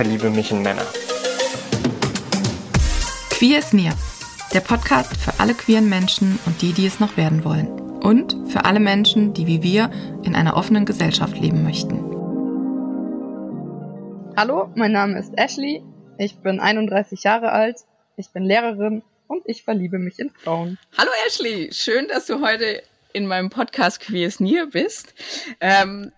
verliebe mich in Männer. Queer is Near, der Podcast für alle queeren Menschen und die, die es noch werden wollen. Und für alle Menschen, die wie wir in einer offenen Gesellschaft leben möchten. Hallo, mein Name ist Ashley, ich bin 31 Jahre alt, ich bin Lehrerin und ich verliebe mich in Frauen. Hallo Ashley, schön, dass du heute in meinem Podcast Queers Near bist. Ähm,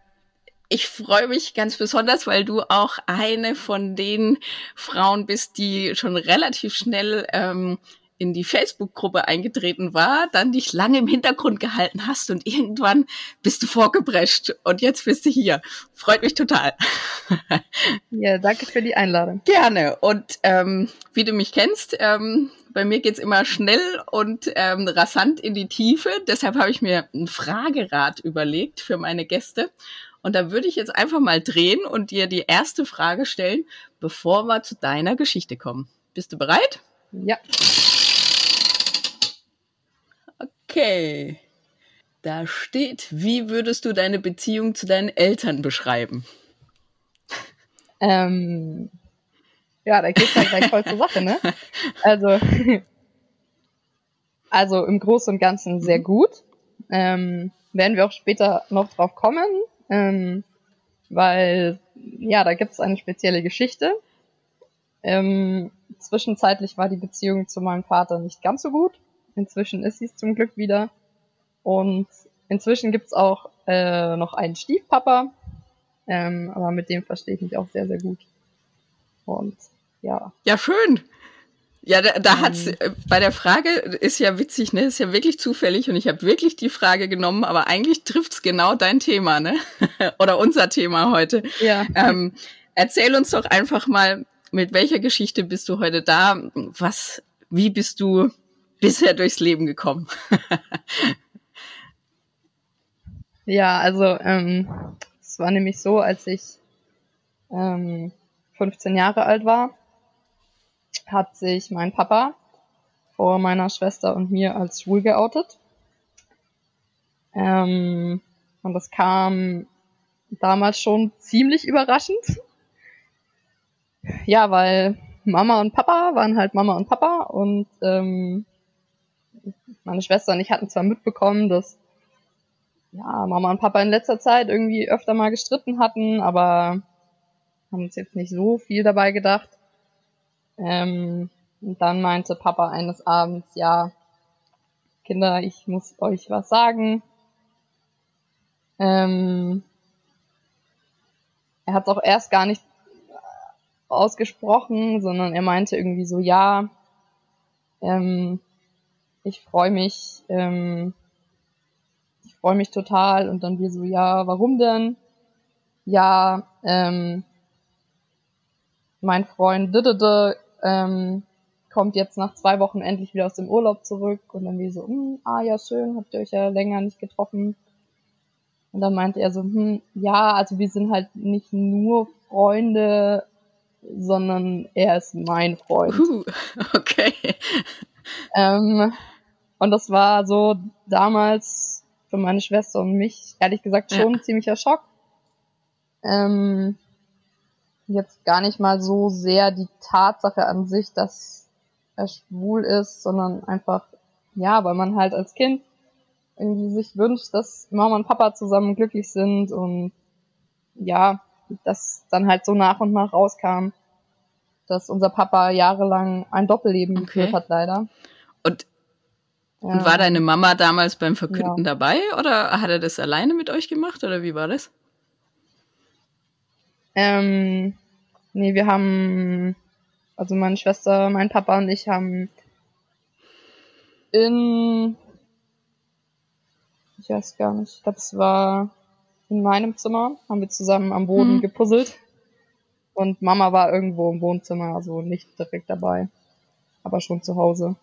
ich freue mich ganz besonders, weil du auch eine von den Frauen bist, die schon relativ schnell ähm, in die Facebook-Gruppe eingetreten war, dann dich lange im Hintergrund gehalten hast und irgendwann bist du vorgeprescht und jetzt bist du hier. Freut mich total. Ja, danke für die Einladung. Gerne. Und ähm, wie du mich kennst, ähm, bei mir geht's immer schnell und ähm, rasant in die Tiefe. Deshalb habe ich mir ein Fragerad überlegt für meine Gäste. Und da würde ich jetzt einfach mal drehen und dir die erste Frage stellen, bevor wir zu deiner Geschichte kommen. Bist du bereit? Ja. Okay. Da steht, wie würdest du deine Beziehung zu deinen Eltern beschreiben? Ähm, ja, da geht's ja gleich voll zur Sache, ne? Also, also im Großen und Ganzen sehr gut. Ähm, werden wir auch später noch drauf kommen, ähm, weil ja, da gibt's eine spezielle Geschichte. Ähm, zwischenzeitlich war die Beziehung zu meinem Vater nicht ganz so gut. Inzwischen ist sie es zum Glück wieder. Und inzwischen gibt's auch äh, noch einen Stiefpapa, ähm, aber mit dem verstehe ich mich auch sehr, sehr gut. Und ja. Ja, schön. Ja, da, da hat's äh, bei der Frage ist ja witzig, ne? Ist ja wirklich zufällig und ich habe wirklich die Frage genommen, aber eigentlich trifft's genau dein Thema, ne? Oder unser Thema heute. Ja. Ähm, erzähl uns doch einfach mal, mit welcher Geschichte bist du heute da? Was, wie bist du bisher durchs Leben gekommen? Ja, also ähm, es war nämlich so, als ich ähm, 15 Jahre alt war, hat sich mein Papa vor meiner Schwester und mir als schwul geoutet. Ähm, und das kam damals schon ziemlich überraschend. Ja, weil Mama und Papa waren halt Mama und Papa und ähm, meine Schwester und ich hatten zwar mitbekommen, dass ja, Mama und Papa in letzter Zeit irgendwie öfter mal gestritten hatten, aber haben uns jetzt nicht so viel dabei gedacht. Ähm, und dann meinte Papa eines Abends, ja, Kinder, ich muss euch was sagen. Ähm, er hat es auch erst gar nicht ausgesprochen, sondern er meinte irgendwie so, ja, ähm, ich freue mich, ähm, ich freue mich total. Und dann wir so, ja, warum denn? Ja, ähm, mein Freund Didede, ähm, kommt jetzt nach zwei Wochen endlich wieder aus dem Urlaub zurück und dann wie so, hm, ah ja, schön, habt ihr euch ja länger nicht getroffen. Und dann meinte er so, hm, ja, also wir sind halt nicht nur Freunde, sondern er ist mein Freund. Uh, okay. Ähm, und das war so damals für meine Schwester und mich, ehrlich gesagt, schon Ja. ein ziemlicher Schock. Ähm, jetzt gar nicht mal so sehr die Tatsache an sich, dass er schwul ist, sondern einfach, ja, weil man halt als Kind irgendwie sich wünscht, dass Mama und Papa zusammen glücklich sind und ja, das dann halt so nach und nach rauskam, dass unser Papa jahrelang ein Doppelleben Okay. geführt hat, leider. Und, Ja. und war deine Mama damals beim Verkünden Ja. dabei oder hat er das alleine mit euch gemacht oder wie war das? Ähm, nee, wir haben, also meine Schwester, mein Papa und ich haben in, ich weiß gar nicht, ich glaube es war in meinem Zimmer, haben wir zusammen am Boden Mhm. gepuzzelt. Und Mama war irgendwo im Wohnzimmer, also nicht direkt dabei, aber schon zu Hause.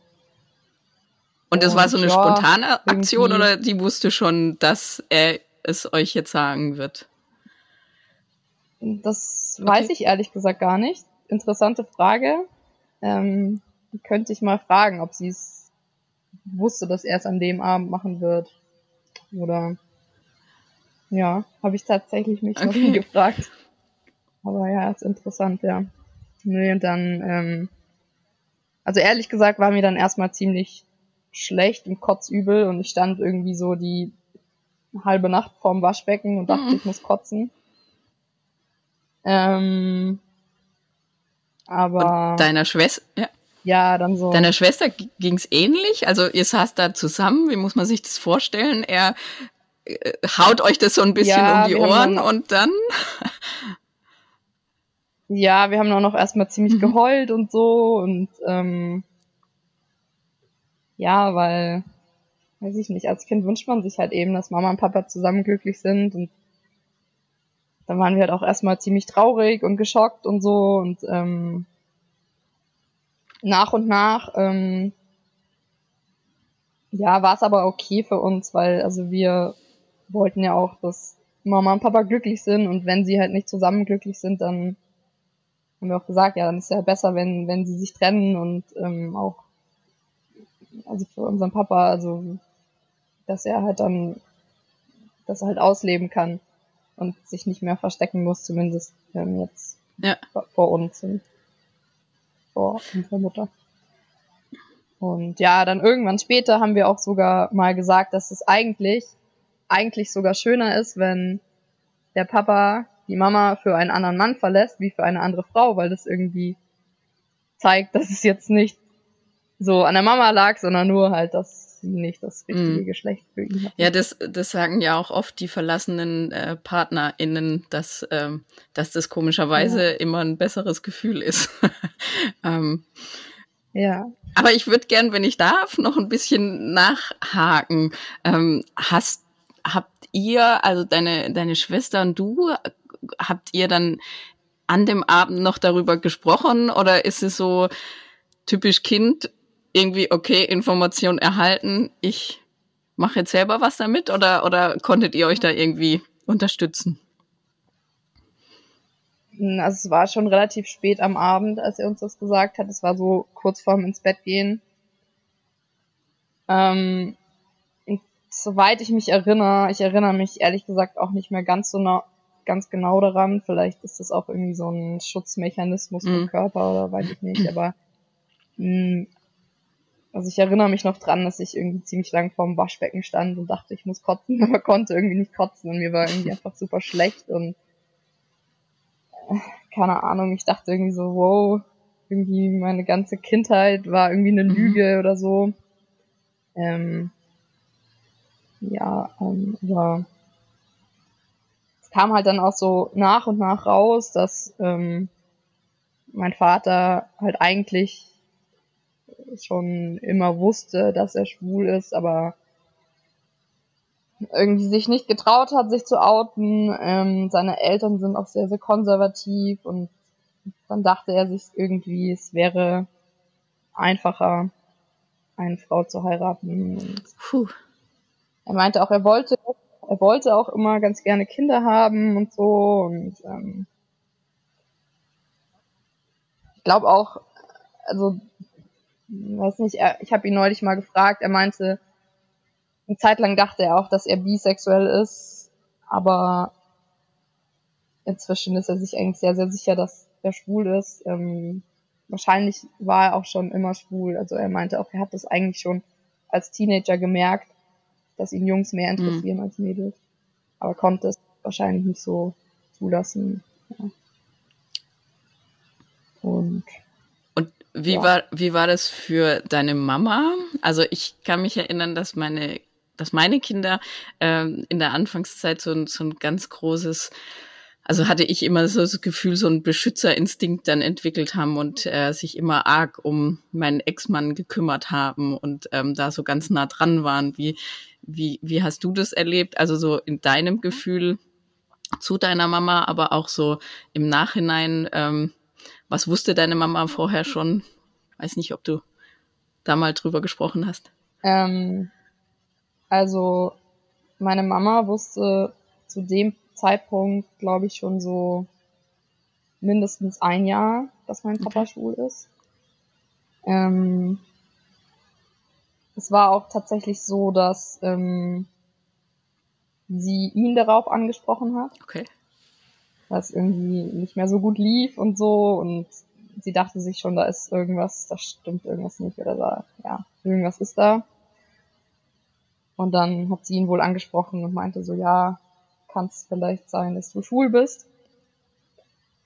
Und das war so eine ja, spontane Aktion oder die wusste schon, dass er es euch jetzt sagen wird? Das okay. weiß ich ehrlich gesagt gar nicht. Interessante Frage. Ähm, könnte ich mal fragen, ob sie es wusste, dass er es an dem Abend machen wird. Oder ja, habe ich tatsächlich mich okay. noch nie gefragt. Aber ja, ist interessant, ja. Nee, und dann, ähm, also ehrlich gesagt war mir dann erstmal ziemlich schlecht und kotzübel und ich stand irgendwie so die halbe Nacht vorm Waschbecken und dachte, mhm. ich muss kotzen. Ähm, aber. Und deiner Schwester, ja. Ja, dann so. Deiner Schwester ging's ähnlich? Also ihr saßt da zusammen, wie muss man sich das vorstellen? Er äh, haut euch das so ein bisschen ja, um die Ohren dann, und dann? ja, wir haben auch noch erstmal ziemlich mhm. geheult und so und ähm, ja, weil, weiß ich nicht, als Kind wünscht man sich halt eben, dass Mama und Papa zusammen glücklich sind und dann waren wir halt auch erstmal ziemlich traurig und geschockt und so und ähm, nach und nach ähm, ja, war es aber okay für uns, weil also wir wollten ja auch, dass Mama und Papa glücklich sind und wenn sie halt nicht zusammen glücklich sind, dann haben wir auch gesagt, ja, dann ist ja besser, wenn, wenn sie sich trennen und ähm, auch also für unseren Papa, also dass er halt dann, dass er halt ausleben kann und sich nicht mehr verstecken muss, zumindest ähm, jetzt ja. vor uns und vor unserer Mutter. Und ja, dann irgendwann später haben wir auch sogar mal gesagt, dass es eigentlich, eigentlich sogar schöner ist, wenn der Papa die Mama für einen anderen Mann verlässt, wie für eine andere Frau, weil das irgendwie zeigt, dass es jetzt nicht so an der Mama lag, sondern nur halt, dass sie nicht das richtige mm. Geschlecht für ihn hat. Ja, das, das sagen ja auch oft die verlassenen äh, PartnerInnen, dass, ähm, dass das komischerweise ja. immer ein besseres Gefühl ist. ähm, ja. Aber ich würde gern, wenn ich darf, noch ein bisschen nachhaken. Ähm, hast, habt ihr, also deine, deine Schwester und du, habt ihr dann an dem Abend noch darüber gesprochen oder ist es so typisch Kind, irgendwie, okay, Information erhalten, ich mache jetzt selber was damit oder, oder konntet ihr euch da irgendwie unterstützen? Also es war schon relativ spät am Abend, als er uns das gesagt hat. Es war so kurz vorm ins Bett gehen. Ähm, soweit ich mich erinnere, ich erinnere mich ehrlich gesagt auch nicht mehr ganz so ganz genau daran. Vielleicht ist das auch irgendwie so ein Schutzmechanismus mhm. vom Körper oder weiß ich nicht. Aber mh, hm, also ich erinnere mich noch dran, dass ich irgendwie ziemlich lang vorm Waschbecken stand und dachte, ich muss kotzen, aber konnte irgendwie nicht kotzen und mir war irgendwie einfach super schlecht und äh, keine Ahnung, ich dachte irgendwie so, wow, irgendwie meine ganze Kindheit war irgendwie eine mhm. Lüge oder so. Ähm, ja, ähm, aber es kam halt dann auch so nach und nach raus, dass ähm, mein Vater halt eigentlich schon immer wusste, dass er schwul ist, aber irgendwie sich nicht getraut hat, sich zu outen. Ähm, seine Eltern sind auch sehr, sehr konservativ und dann dachte er sich irgendwie, es wäre einfacher, eine Frau zu heiraten. Puh. Er meinte auch, er wollte, er wollte auch immer ganz gerne Kinder haben und so und ähm, ich glaube auch, also weiß nicht, er, ich habe ihn neulich mal gefragt, er meinte, eine Zeit lang dachte er auch, dass er bisexuell ist, aber inzwischen ist er sich eigentlich sehr, sehr sicher, dass er schwul ist. Ähm, wahrscheinlich war er auch schon immer schwul. Also er meinte auch, er hat das eigentlich schon als Teenager gemerkt, dass ihn Jungs mehr interessieren mhm. als Mädels. Aber konnte es wahrscheinlich nicht so zulassen. Ja. Und wie ja. war, wie war das für deine Mama? Also ich kann mich erinnern, dass meine, dass meine Kinder ähm, in der Anfangszeit so ein, so ein ganz großes also hatte ich immer so das Gefühl, so ein Beschützerinstinkt dann entwickelt haben und äh, sich immer arg um meinen Ex-Mann gekümmert haben und ähm, da so ganz nah dran waren. Wie, wie, wie hast du das erlebt? Also so in deinem Gefühl, zu deiner Mama, aber auch so im Nachhinein, ähm, was wusste deine Mama vorher schon? Weiß nicht, ob du da mal drüber gesprochen hast. Ähm, also meine Mama wusste zu dem Zeitpunkt, glaube ich, schon so mindestens ein Jahr, dass mein Papa okay. schwul ist. Ähm, es war auch tatsächlich so, dass ähm, sie ihn darauf angesprochen hat. Okay. Dass irgendwie nicht mehr so gut lief und so und sie dachte sich schon, da ist irgendwas, da stimmt irgendwas nicht oder da, ja, irgendwas ist da. Und dann hat sie ihn wohl angesprochen und meinte so, ja, kann es vielleicht sein, dass du schwul bist.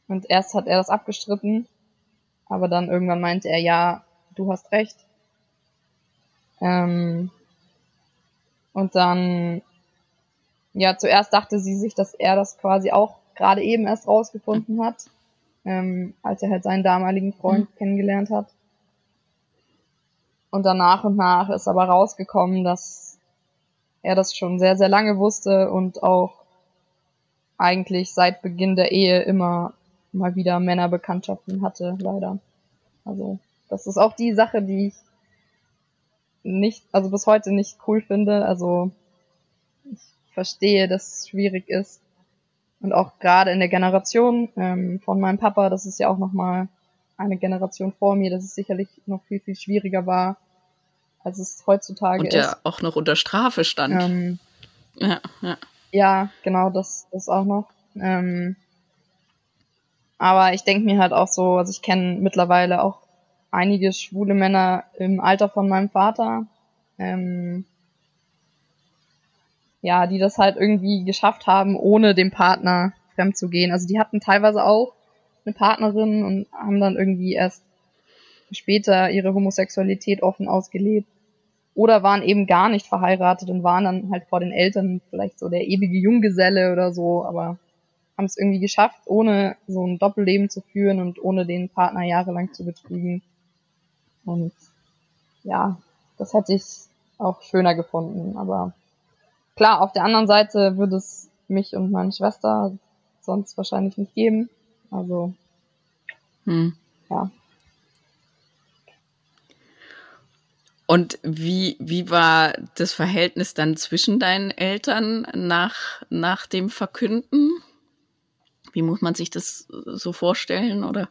Und erst hat er das abgestritten, aber dann irgendwann meinte er, ja, du hast recht. Ähm, und dann, ja, zuerst dachte sie sich, dass er das quasi auch gerade eben erst rausgefunden hat, ähm, als er halt seinen damaligen Freund mhm. kennengelernt hat. Und dann nach und nach ist aber rausgekommen, dass er das schon sehr, sehr lange wusste und auch eigentlich seit Beginn der Ehe immer mal wieder Männerbekanntschaften hatte, leider. Also, das ist auch die Sache, die ich nicht, also bis heute nicht cool finde. Also, ich verstehe, dass es schwierig ist. Und auch gerade in der Generation ähm, von meinem Papa, das ist ja auch nochmal eine Generation vor mir, dass es sicherlich noch viel, viel schwieriger war, als es heutzutage Und ist. Und ja auch noch unter Strafe stand. Ähm, ja, ja. Ja, genau, das, das auch noch. Ähm, aber ich denke mir halt auch so, also ich kenne mittlerweile auch einige schwule Männer im Alter von meinem Vater, ähm, ja, die das halt irgendwie geschafft haben, ohne dem Partner fremd zu gehen. Also die hatten teilweise auch eine Partnerin und haben dann irgendwie erst später ihre Homosexualität offen ausgelebt. Oder waren eben gar nicht verheiratet und waren dann halt vor den Eltern vielleicht so der ewige Junggeselle oder so, aber haben es irgendwie geschafft, ohne so ein Doppelleben zu führen und ohne den Partner jahrelang zu betrügen. Und ja, das hätte ich auch schöner gefunden. Aber klar, auf der anderen Seite würde es mich und meine Schwester sonst wahrscheinlich nicht geben. Also hm. ja. Und wie, wie war das Verhältnis dann zwischen deinen Eltern nach, nach dem Verkünden? Wie muss man sich das so vorstellen, oder?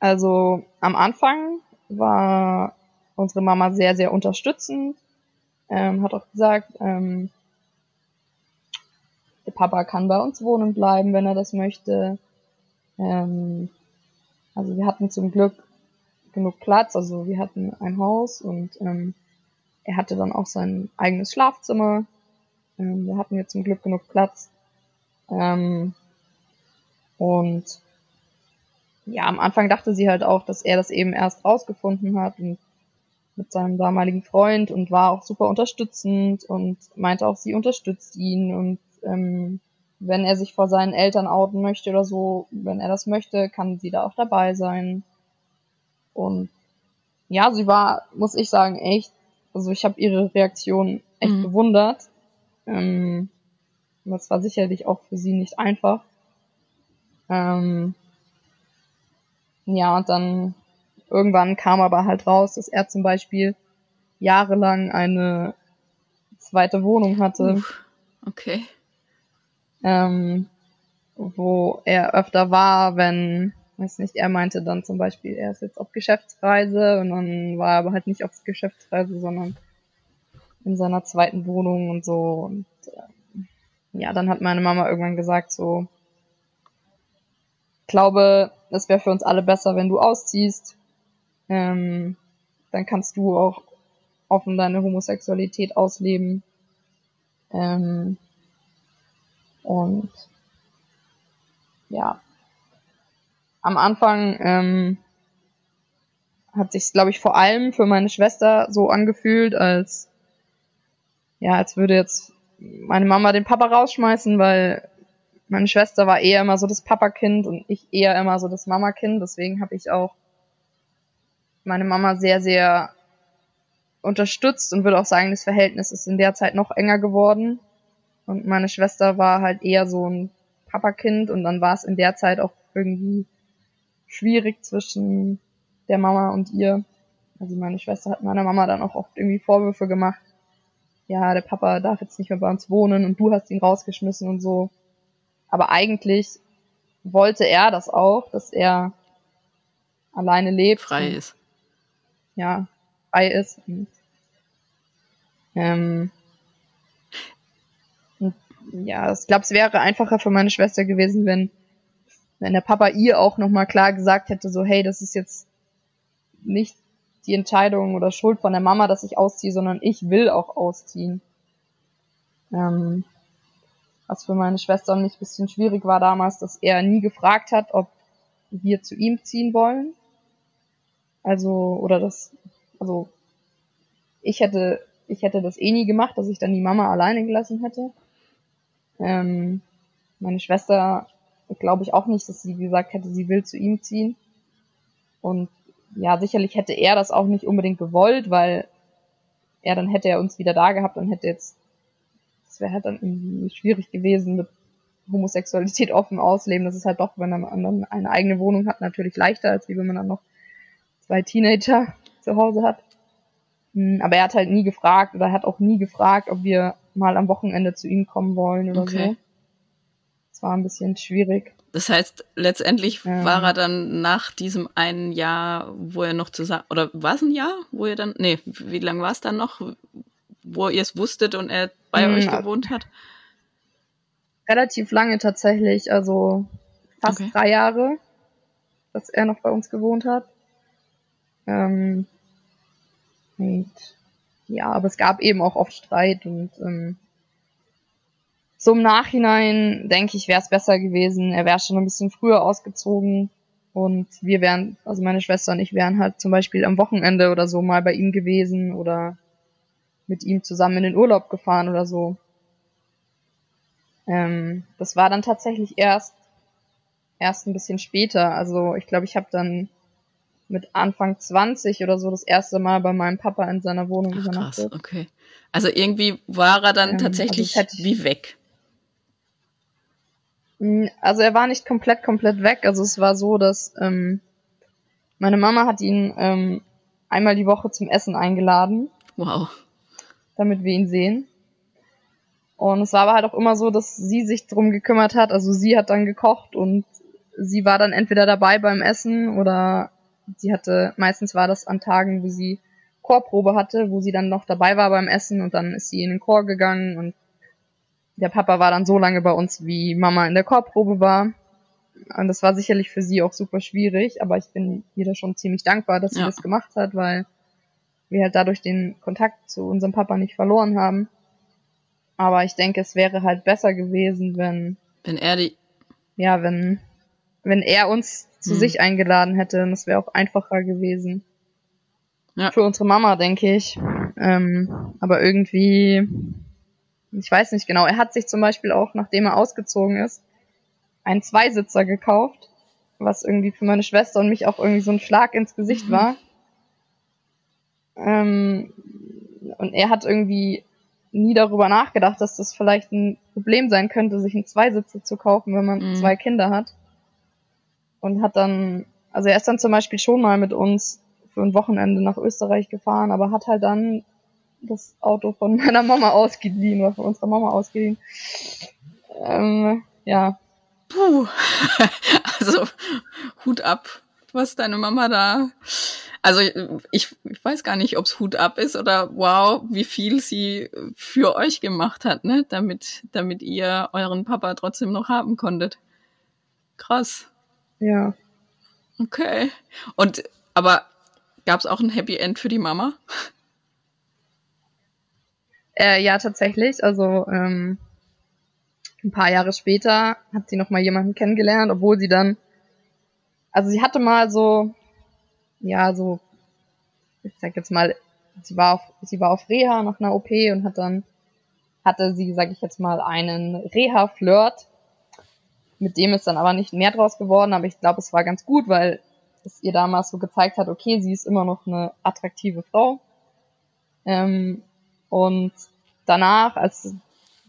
Also am Anfang war unsere Mama sehr, sehr unterstützend, ähm, hat auch gesagt, ähm, der Papa kann bei uns wohnen bleiben, wenn er das möchte. Ähm, also wir hatten zum Glück genug Platz, also wir hatten ein Haus und ähm, er hatte dann auch sein eigenes Schlafzimmer. Ähm, da hatten wir zum Glück genug Platz. Ähm, und ja, am Anfang dachte sie halt auch, dass er das eben erst rausgefunden hat und mit seinem damaligen Freund und war auch super unterstützend und meinte auch, sie unterstützt ihn und ähm, wenn er sich vor seinen Eltern outen möchte oder so, wenn er das möchte, kann sie da auch dabei sein. Und ja, sie war, muss ich sagen, echt, also ich habe ihre Reaktion echt mhm. bewundert. Ähm, das war sicherlich auch für sie nicht einfach. Ähm, ja, und dann irgendwann kam aber halt raus, dass er zum Beispiel jahrelang eine zweite Wohnung hatte. Uff, okay. Ähm, wo er öfter war, wenn, weiß nicht, er meinte dann zum Beispiel, er ist jetzt auf Geschäftsreise und dann war er aber halt nicht auf Geschäftsreise, sondern in seiner zweiten Wohnung und so. Und äh, ja, dann hat meine Mama irgendwann gesagt, so, glaube, es wäre für uns alle besser, wenn du ausziehst. Ähm, dann kannst du auch offen deine Homosexualität ausleben. Ähm, und ja, am Anfang ähm, hat sich, glaube ich, vor allem für meine Schwester so angefühlt, als ja, als würde jetzt meine Mama den Papa rausschmeißen, weil meine Schwester war eher immer so das Papakind und ich eher immer so das Mamakind. Deswegen habe ich auch meine Mama sehr, sehr unterstützt und würde auch sagen, das Verhältnis ist in der Zeit noch enger geworden. Und meine Schwester war halt eher so ein Papakind und dann war es in der Zeit auch irgendwie schwierig zwischen der Mama und ihr. Also meine Schwester hat meiner Mama dann auch oft irgendwie Vorwürfe gemacht. Ja, der Papa darf jetzt nicht mehr bei uns wohnen und du hast ihn rausgeschmissen und so. Aber eigentlich wollte er das auch, dass er alleine lebt. Frei ist. Ja, frei ist. Und, ähm, und, ja, ich glaube, es wäre einfacher für meine Schwester gewesen, wenn, wenn der Papa ihr auch nochmal klar gesagt hätte, so, hey, das ist jetzt nicht die Entscheidung oder Schuld von der Mama, dass ich ausziehe, sondern ich will auch ausziehen. Ähm, was für meine Schwester und mich ein bisschen schwierig war damals, dass er nie gefragt hat, ob wir zu ihm ziehen wollen. Also, oder das, also, ich hätte, ich hätte das eh nie gemacht, dass ich dann die Mama alleine gelassen hätte. Ähm, meine Schwester, glaube ich auch nicht, dass sie gesagt hätte, sie will zu ihm ziehen. Und ja, sicherlich hätte er das auch nicht unbedingt gewollt, weil er dann hätte er uns wieder da gehabt und hätte jetzt das wäre halt dann irgendwie schwierig gewesen mit Homosexualität offen ausleben. Das ist halt doch, wenn man dann eine eigene Wohnung hat, natürlich leichter, als wie wenn man dann noch zwei Teenager zu Hause hat. Hm, aber er hat halt nie gefragt oder hat auch nie gefragt, ob wir mal am Wochenende zu ihm kommen wollen oder okay. so. Das war ein bisschen schwierig. Das heißt, letztendlich ja. war er dann nach diesem einen Jahr, wo er noch zusammen, oder war es ein Jahr, wo er dann, nee, wie lange war es dann noch, wo ihr es wusstet und er bei hm, euch gewohnt hat? Relativ lange tatsächlich, also fast okay. drei Jahre, dass er noch bei uns gewohnt hat. Ähm, und, ja, aber es gab eben auch oft Streit und ähm, so im Nachhinein denke ich, wäre es besser gewesen. Er wäre schon ein bisschen früher ausgezogen und wir wären, also meine Schwester und ich wären halt zum Beispiel am Wochenende oder so mal bei ihm gewesen oder mit ihm zusammen in den Urlaub gefahren oder so. Ähm, das war dann tatsächlich erst erst ein bisschen später. Also ich glaube, ich habe dann mit Anfang 20 oder so das erste Mal bei meinem Papa in seiner Wohnung Ach, übernachtet. Krass, okay. Also irgendwie war er dann ähm, tatsächlich also wie weg. Hm, also er war nicht komplett, komplett weg. Also es war so, dass ähm, meine Mama hat ihn ähm, einmal die Woche zum Essen eingeladen. Wow damit wir ihn sehen. Und es war aber halt auch immer so, dass sie sich drum gekümmert hat. Also sie hat dann gekocht und sie war dann entweder dabei beim Essen oder sie hatte, meistens war das an Tagen, wo sie Chorprobe hatte, wo sie dann noch dabei war beim Essen und dann ist sie in den Chor gegangen und der Papa war dann so lange bei uns, wie Mama in der Chorprobe war. Und das war sicherlich für sie auch super schwierig, aber ich bin ihr da schon ziemlich dankbar, dass sie ja. das gemacht hat, weil wir halt dadurch den Kontakt zu unserem Papa nicht verloren haben. Aber ich denke, es wäre halt besser gewesen, wenn. Wenn er die. Ja, wenn, wenn er uns zu hm. sich eingeladen hätte, und es wäre auch einfacher gewesen. Ja. Für unsere Mama, denke ich. Ähm, aber irgendwie, ich weiß nicht genau, er hat sich zum Beispiel auch, nachdem er ausgezogen ist, einen Zweisitzer gekauft, was irgendwie für meine Schwester und mich auch irgendwie so ein Schlag ins Gesicht mhm. war. Ähm, und er hat irgendwie nie darüber nachgedacht, dass das vielleicht ein Problem sein könnte, sich einen Zweisitzer zu kaufen, wenn man mhm. zwei Kinder hat. Und hat dann, also er ist dann zum Beispiel schon mal mit uns für ein Wochenende nach Österreich gefahren, aber hat halt dann das Auto von meiner Mama ausgeliehen oder von unserer Mama ausgeliehen. Ähm, ja. Puh. Also Hut ab, was deine Mama da also ich, ich weiß gar nicht, ob es Hut ab ist oder wow, wie viel sie für euch gemacht hat, ne? Damit, damit ihr euren Papa trotzdem noch haben konntet. Krass. Ja. Okay. Und aber gab es auch ein Happy End für die Mama? Äh, ja, tatsächlich. Also ähm, ein paar Jahre später hat sie noch mal jemanden kennengelernt, obwohl sie dann, also sie hatte mal so ja, so, ich sag jetzt mal, sie war auf, sie war auf Reha nach einer OP und hat dann, hatte sie, sag ich jetzt mal, einen Reha-Flirt. Mit dem ist dann aber nicht mehr draus geworden, aber ich glaube, es war ganz gut, weil es ihr damals so gezeigt hat, okay, sie ist immer noch eine attraktive Frau. Ähm, und danach, als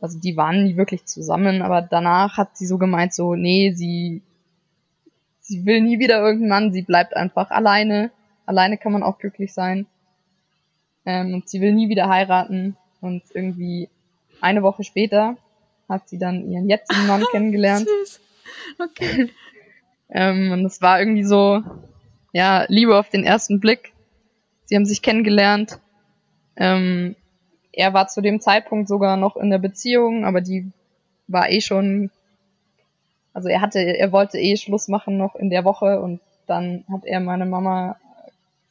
also die waren nie wirklich zusammen, aber danach hat sie so gemeint, so, nee, sie, sie will nie wieder irgendeinen Mann, sie bleibt einfach alleine. Alleine kann man auch glücklich sein. Ähm, und sie will nie wieder heiraten. Und irgendwie eine Woche später hat sie dann ihren jetzigen Mann kennengelernt. Süß. Okay. ähm, und es war irgendwie so, ja, Liebe auf den ersten Blick. Sie haben sich kennengelernt. Ähm, er war zu dem Zeitpunkt sogar noch in der Beziehung, aber die war eh schon, also er hatte, er wollte eh Schluss machen noch in der Woche und dann hat er meine Mama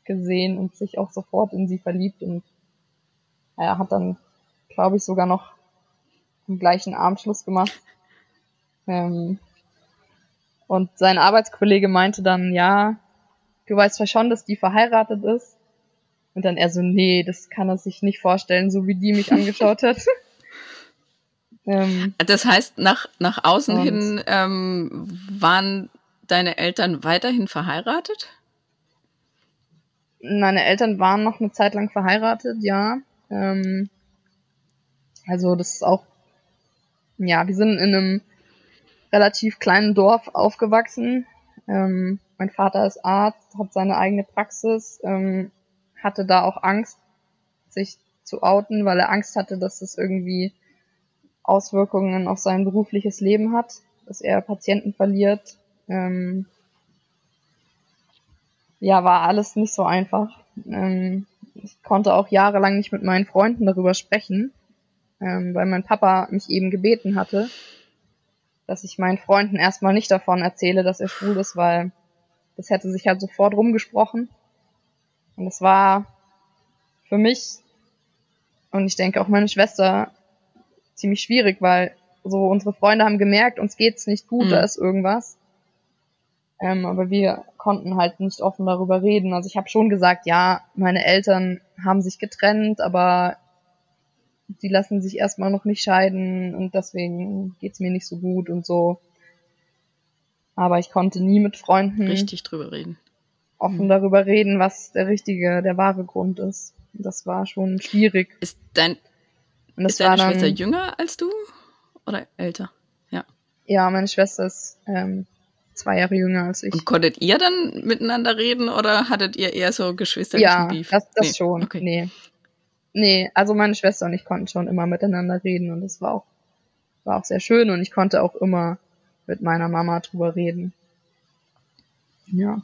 gesehen und sich auch sofort in sie verliebt und er hat dann, glaube ich, sogar noch im gleichen Abend Schluss gemacht. Ähm, und sein Arbeitskollege meinte dann, ja, du weißt zwar schon, dass die verheiratet ist. Und dann er so, nee, das kann er sich nicht vorstellen, so wie die mich angeschaut hat. ähm, das heißt, nach, nach außen hin ähm, waren deine Eltern weiterhin verheiratet? Meine Eltern waren noch eine Zeit lang verheiratet, ja. Ähm, also das ist auch, ja, wir sind in einem relativ kleinen Dorf aufgewachsen. Ähm, mein Vater ist Arzt, hat seine eigene Praxis, ähm, hatte da auch Angst, sich zu outen, weil er Angst hatte, dass es irgendwie Auswirkungen auf sein berufliches Leben hat, dass er Patienten verliert. Ähm, ja, war alles nicht so einfach. Ähm, ich konnte auch jahrelang nicht mit meinen Freunden darüber sprechen, ähm, weil mein Papa mich eben gebeten hatte, dass ich meinen Freunden erstmal nicht davon erzähle, dass er schwul ist, weil das hätte sich halt sofort rumgesprochen. Und es war für mich und ich denke auch meine Schwester ziemlich schwierig, weil so unsere Freunde haben gemerkt, uns geht's nicht gut, mhm. da ist irgendwas. Ähm, aber wir konnten halt nicht offen darüber reden. Also ich habe schon gesagt, ja, meine Eltern haben sich getrennt, aber die lassen sich erstmal noch nicht scheiden und deswegen geht's mir nicht so gut und so. Aber ich konnte nie mit Freunden richtig drüber reden. Offen mhm. darüber reden, was der richtige, der wahre Grund ist. Das war schon schwierig. Ist dein ist deine Schwester jünger als du oder älter? Ja. Ja, meine Schwester ist ähm, zwei Jahre jünger als ich. Und konntet ihr dann miteinander reden oder hattet ihr eher so geschwisterlichen ja, Beef? Das, das nee. schon. Okay. Nee. Nee, also meine Schwester und ich konnten schon immer miteinander reden und das war auch, war auch sehr schön und ich konnte auch immer mit meiner Mama drüber reden. Ja.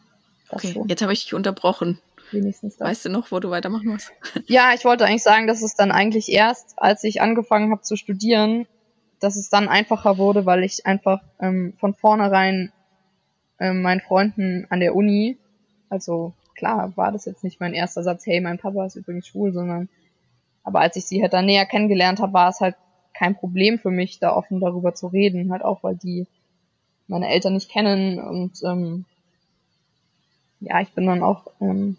Okay, so. jetzt habe ich dich unterbrochen. Wenigstens das. Weißt du noch, wo du weitermachen musst? ja, ich wollte eigentlich sagen, dass es dann eigentlich erst, als ich angefangen habe zu studieren, dass es dann einfacher wurde, weil ich einfach ähm, von vornherein ähm, meinen Freunden an der Uni, also klar war das jetzt nicht mein erster Satz, hey, mein Papa ist übrigens schwul, sondern aber als ich sie halt dann näher kennengelernt habe, war es halt kein Problem für mich, da offen darüber zu reden, halt auch, weil die meine Eltern nicht kennen und ähm, ja, ich bin dann auch ähm,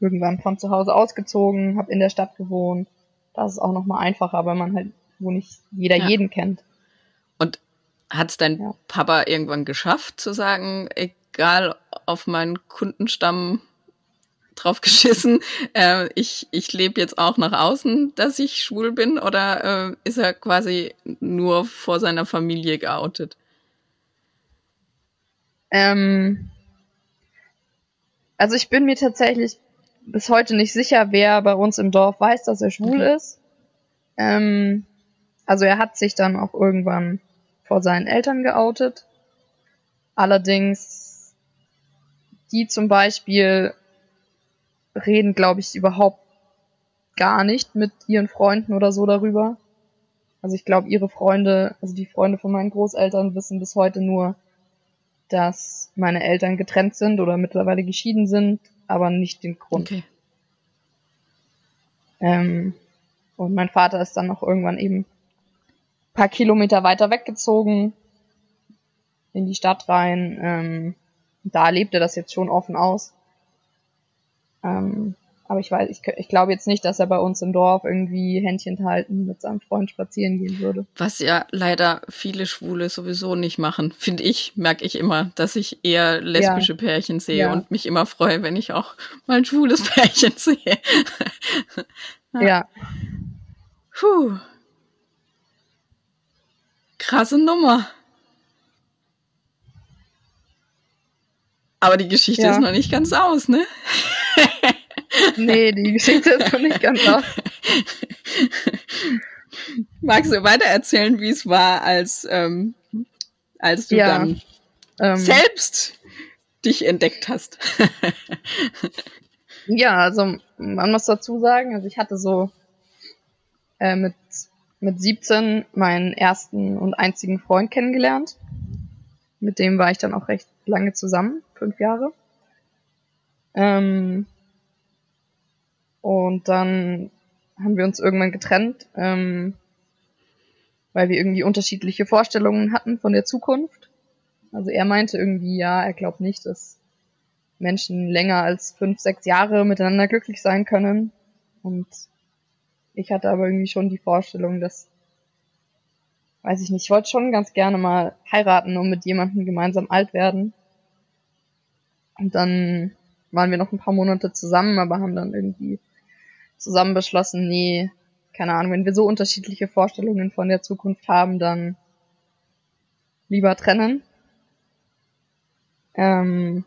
irgendwann von zu Hause ausgezogen, habe in der Stadt gewohnt. Das ist auch nochmal einfacher, weil man halt, wo nicht jeder ja. jeden kennt. Und hat es dein ja. Papa irgendwann geschafft zu sagen, egal auf meinen Kundenstamm drauf geschissen, äh, ich, ich lebe jetzt auch nach außen, dass ich schwul bin, oder äh, ist er quasi nur vor seiner Familie geoutet? Ähm, also ich bin mir tatsächlich bis heute nicht sicher, wer bei uns im Dorf weiß, dass er schwul okay. ist. Ähm, also er hat sich dann auch irgendwann vor seinen Eltern geoutet. Allerdings die zum Beispiel reden, glaube ich, überhaupt gar nicht mit ihren Freunden oder so darüber. Also ich glaube, ihre Freunde, also die Freunde von meinen Großeltern wissen bis heute nur, dass meine Eltern getrennt sind oder mittlerweile geschieden sind, aber nicht den Grund. Okay. Ähm, und mein Vater ist dann noch irgendwann eben paar Kilometer weiter weggezogen in die Stadt rein. Ähm, da lebt er das jetzt schon offen aus. Ähm, aber ich weiß, ich, ich glaube jetzt nicht, dass er bei uns im Dorf irgendwie Händchen halten mit seinem Freund spazieren gehen würde. Was ja leider viele Schwule sowieso nicht machen, finde ich, merke ich immer, dass ich eher lesbische ja. Pärchen sehe ja. und mich immer freue, wenn ich auch mal ein schwules Pärchen sehe. ja. Puh. Krasse Nummer. Aber die Geschichte ja. ist noch nicht ganz aus, ne? Nee, die Geschichte ist noch nicht ganz aus. Magst du weiter erzählen, wie es war, als, ähm, als du ja, dann ähm, selbst dich entdeckt hast? ja, also man muss dazu sagen, also ich hatte so äh, mit, mit 17 meinen ersten und einzigen Freund kennengelernt. Mit dem war ich dann auch recht lange zusammen, fünf Jahre. Ähm, und dann haben wir uns irgendwann getrennt, ähm, weil wir irgendwie unterschiedliche Vorstellungen hatten von der Zukunft. Also er meinte irgendwie, ja, er glaubt nicht, dass Menschen länger als fünf, sechs Jahre miteinander glücklich sein können. Und ich hatte aber irgendwie schon die Vorstellung, dass, weiß ich nicht, ich wollte schon ganz gerne mal heiraten und mit jemandem gemeinsam alt werden. Und dann waren wir noch ein paar Monate zusammen, aber haben dann irgendwie zusammen beschlossen, nee, keine Ahnung, wenn wir so unterschiedliche Vorstellungen von der Zukunft haben, dann lieber trennen. Ähm,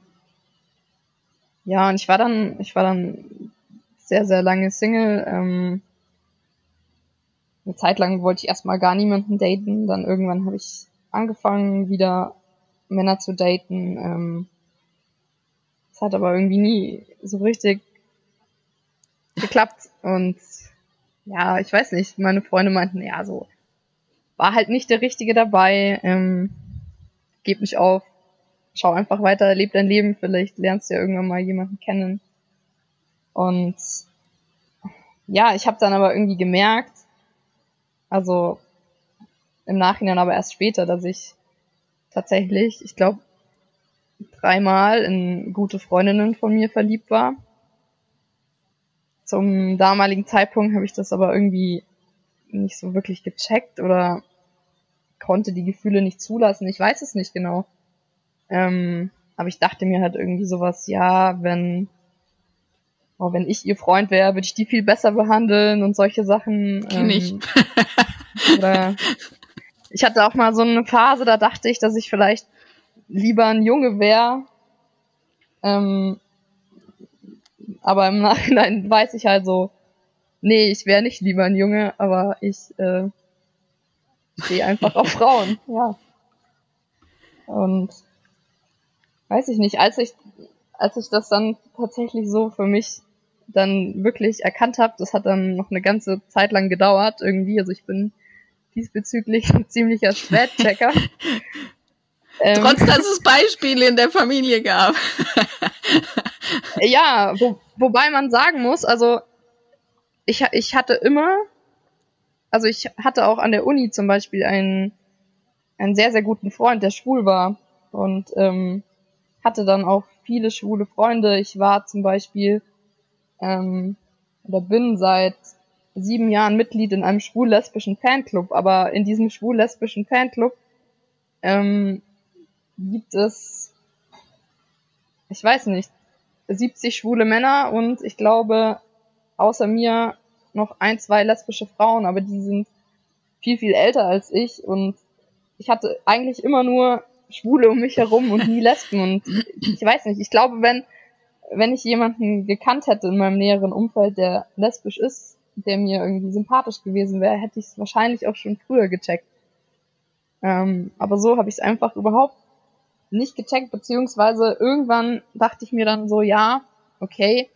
ja, und ich war dann, ich war dann sehr, sehr lange Single. Ähm, eine Zeit lang wollte ich erstmal gar niemanden daten. Dann irgendwann habe ich angefangen, wieder Männer zu daten. Ähm, das hat aber irgendwie nie so richtig geklappt. Und ja, ich weiß nicht, meine Freunde meinten, ja, so war halt nicht der Richtige dabei. Ähm, geb nicht auf, schau einfach weiter, leb dein Leben, vielleicht lernst du ja irgendwann mal jemanden kennen. Und ja, ich habe dann aber irgendwie gemerkt, also im Nachhinein aber erst später, dass ich tatsächlich, ich glaube, dreimal in gute Freundinnen von mir verliebt war. Zum damaligen Zeitpunkt habe ich das aber irgendwie nicht so wirklich gecheckt oder konnte die Gefühle nicht zulassen. Ich weiß es nicht genau. Ähm, aber ich dachte mir halt irgendwie sowas, ja, wenn, oh, wenn ich ihr Freund wäre, würde ich die viel besser behandeln und solche Sachen. Kenn ich. Ähm, oder ich hatte auch mal so eine Phase, da dachte ich, dass ich vielleicht lieber ein Junge wäre. Ähm, aber im Nachhinein weiß ich halt so, nee, ich wäre nicht lieber ein Junge, aber ich äh, stehe einfach auf Frauen, ja. Und weiß ich nicht, als ich, als ich das dann tatsächlich so für mich dann wirklich erkannt habe, das hat dann noch eine ganze Zeit lang gedauert irgendwie, also ich bin diesbezüglich ein ziemlicher Spätchecker. Ähm, Trotz dass es Beispiele in der Familie gab. ja, wo, wobei man sagen muss, also ich, ich hatte immer, also ich hatte auch an der Uni zum Beispiel einen, einen sehr, sehr guten Freund, der schwul war. Und ähm, hatte dann auch viele schwule Freunde. Ich war zum Beispiel ähm, oder bin seit sieben Jahren Mitglied in einem schwul-lesbischen Fanclub, aber in diesem schwul-lesbischen Fanclub ähm, gibt es, ich weiß nicht, 70 schwule Männer und ich glaube außer mir noch ein, zwei lesbische Frauen, aber die sind viel, viel älter als ich und ich hatte eigentlich immer nur Schwule um mich herum und nie Lesben und ich weiß nicht, ich glaube, wenn, wenn ich jemanden gekannt hätte in meinem näheren Umfeld, der lesbisch ist, der mir irgendwie sympathisch gewesen wäre, hätte ich es wahrscheinlich auch schon früher gecheckt. Ähm, aber so habe ich es einfach überhaupt nicht gecheckt, beziehungsweise irgendwann dachte ich mir dann so, ja, okay,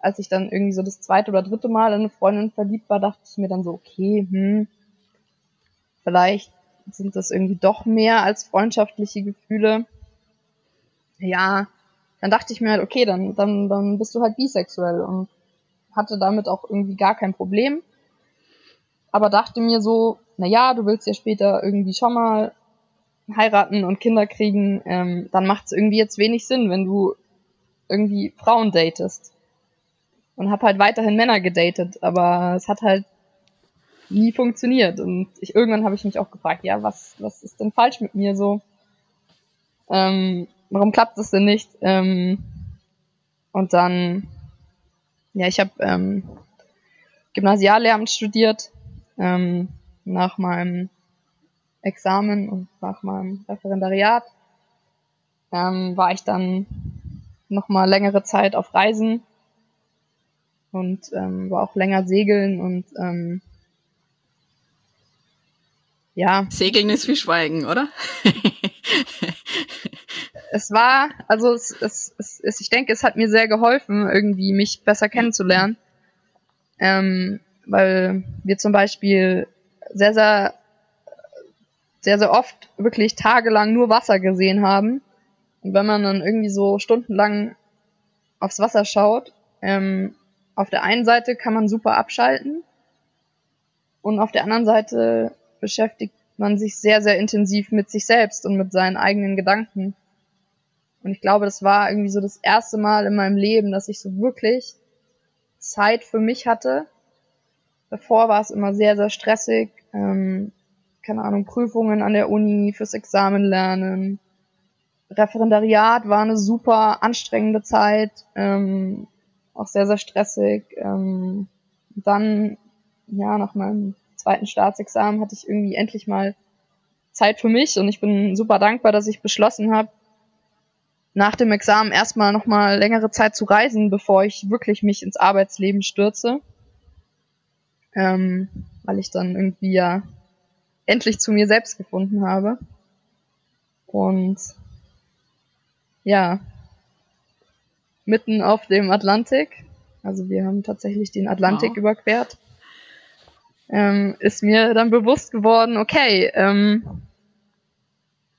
als ich dann irgendwie so das zweite oder dritte Mal in eine Freundin verliebt war, dachte ich mir dann so, okay, hm, vielleicht sind das irgendwie doch mehr als freundschaftliche Gefühle. Ja, dann dachte ich mir halt, okay, dann, dann, dann bist du halt bisexuell und hatte damit auch irgendwie gar kein Problem. Aber dachte mir so, na ja, du willst ja später irgendwie schon mal heiraten und Kinder kriegen, ähm, dann macht es irgendwie jetzt wenig Sinn, wenn du irgendwie Frauen datest. Und hab halt weiterhin Männer gedatet, aber es hat halt nie funktioniert. Und ich, irgendwann habe ich mich auch gefragt, ja, was, was ist denn falsch mit mir so? Ähm, warum klappt das denn nicht? Ähm, und dann, ja, ich habe ähm, Gymnasiallehramt studiert ähm, nach meinem Examen und nach meinem Referendariat ähm, war ich dann noch mal längere Zeit auf Reisen und ähm, war auch länger segeln und ähm, ja. Segeln ist wie Schweigen, oder? es war, also es, es, es, es, ich denke, es hat mir sehr geholfen, irgendwie mich besser kennenzulernen. Ähm, weil wir zum Beispiel sehr, sehr, sehr, sehr oft wirklich tagelang nur Wasser gesehen haben. Und wenn man dann irgendwie so stundenlang aufs Wasser schaut, ähm, auf der einen Seite kann man super abschalten und auf der anderen Seite beschäftigt man sich sehr, sehr intensiv mit sich selbst und mit seinen eigenen Gedanken. Und ich glaube, das war irgendwie so das erste Mal in meinem Leben, dass ich so wirklich Zeit für mich hatte. Davor war es immer sehr, sehr stressig. Ähm, keine Ahnung, Prüfungen an der Uni, fürs Examen lernen. Referendariat war eine super anstrengende Zeit, ähm, auch sehr, sehr stressig. Ähm, dann, ja, nach meinem zweiten Staatsexamen hatte ich irgendwie endlich mal Zeit für mich und ich bin super dankbar, dass ich beschlossen habe, nach dem Examen erstmal nochmal längere Zeit zu reisen, bevor ich wirklich mich ins Arbeitsleben stürze. Ähm, weil ich dann irgendwie ja endlich zu mir selbst gefunden habe. Und ja, mitten auf dem Atlantik, also wir haben tatsächlich den Atlantik wow. überquert, ähm, ist mir dann bewusst geworden, okay, ähm,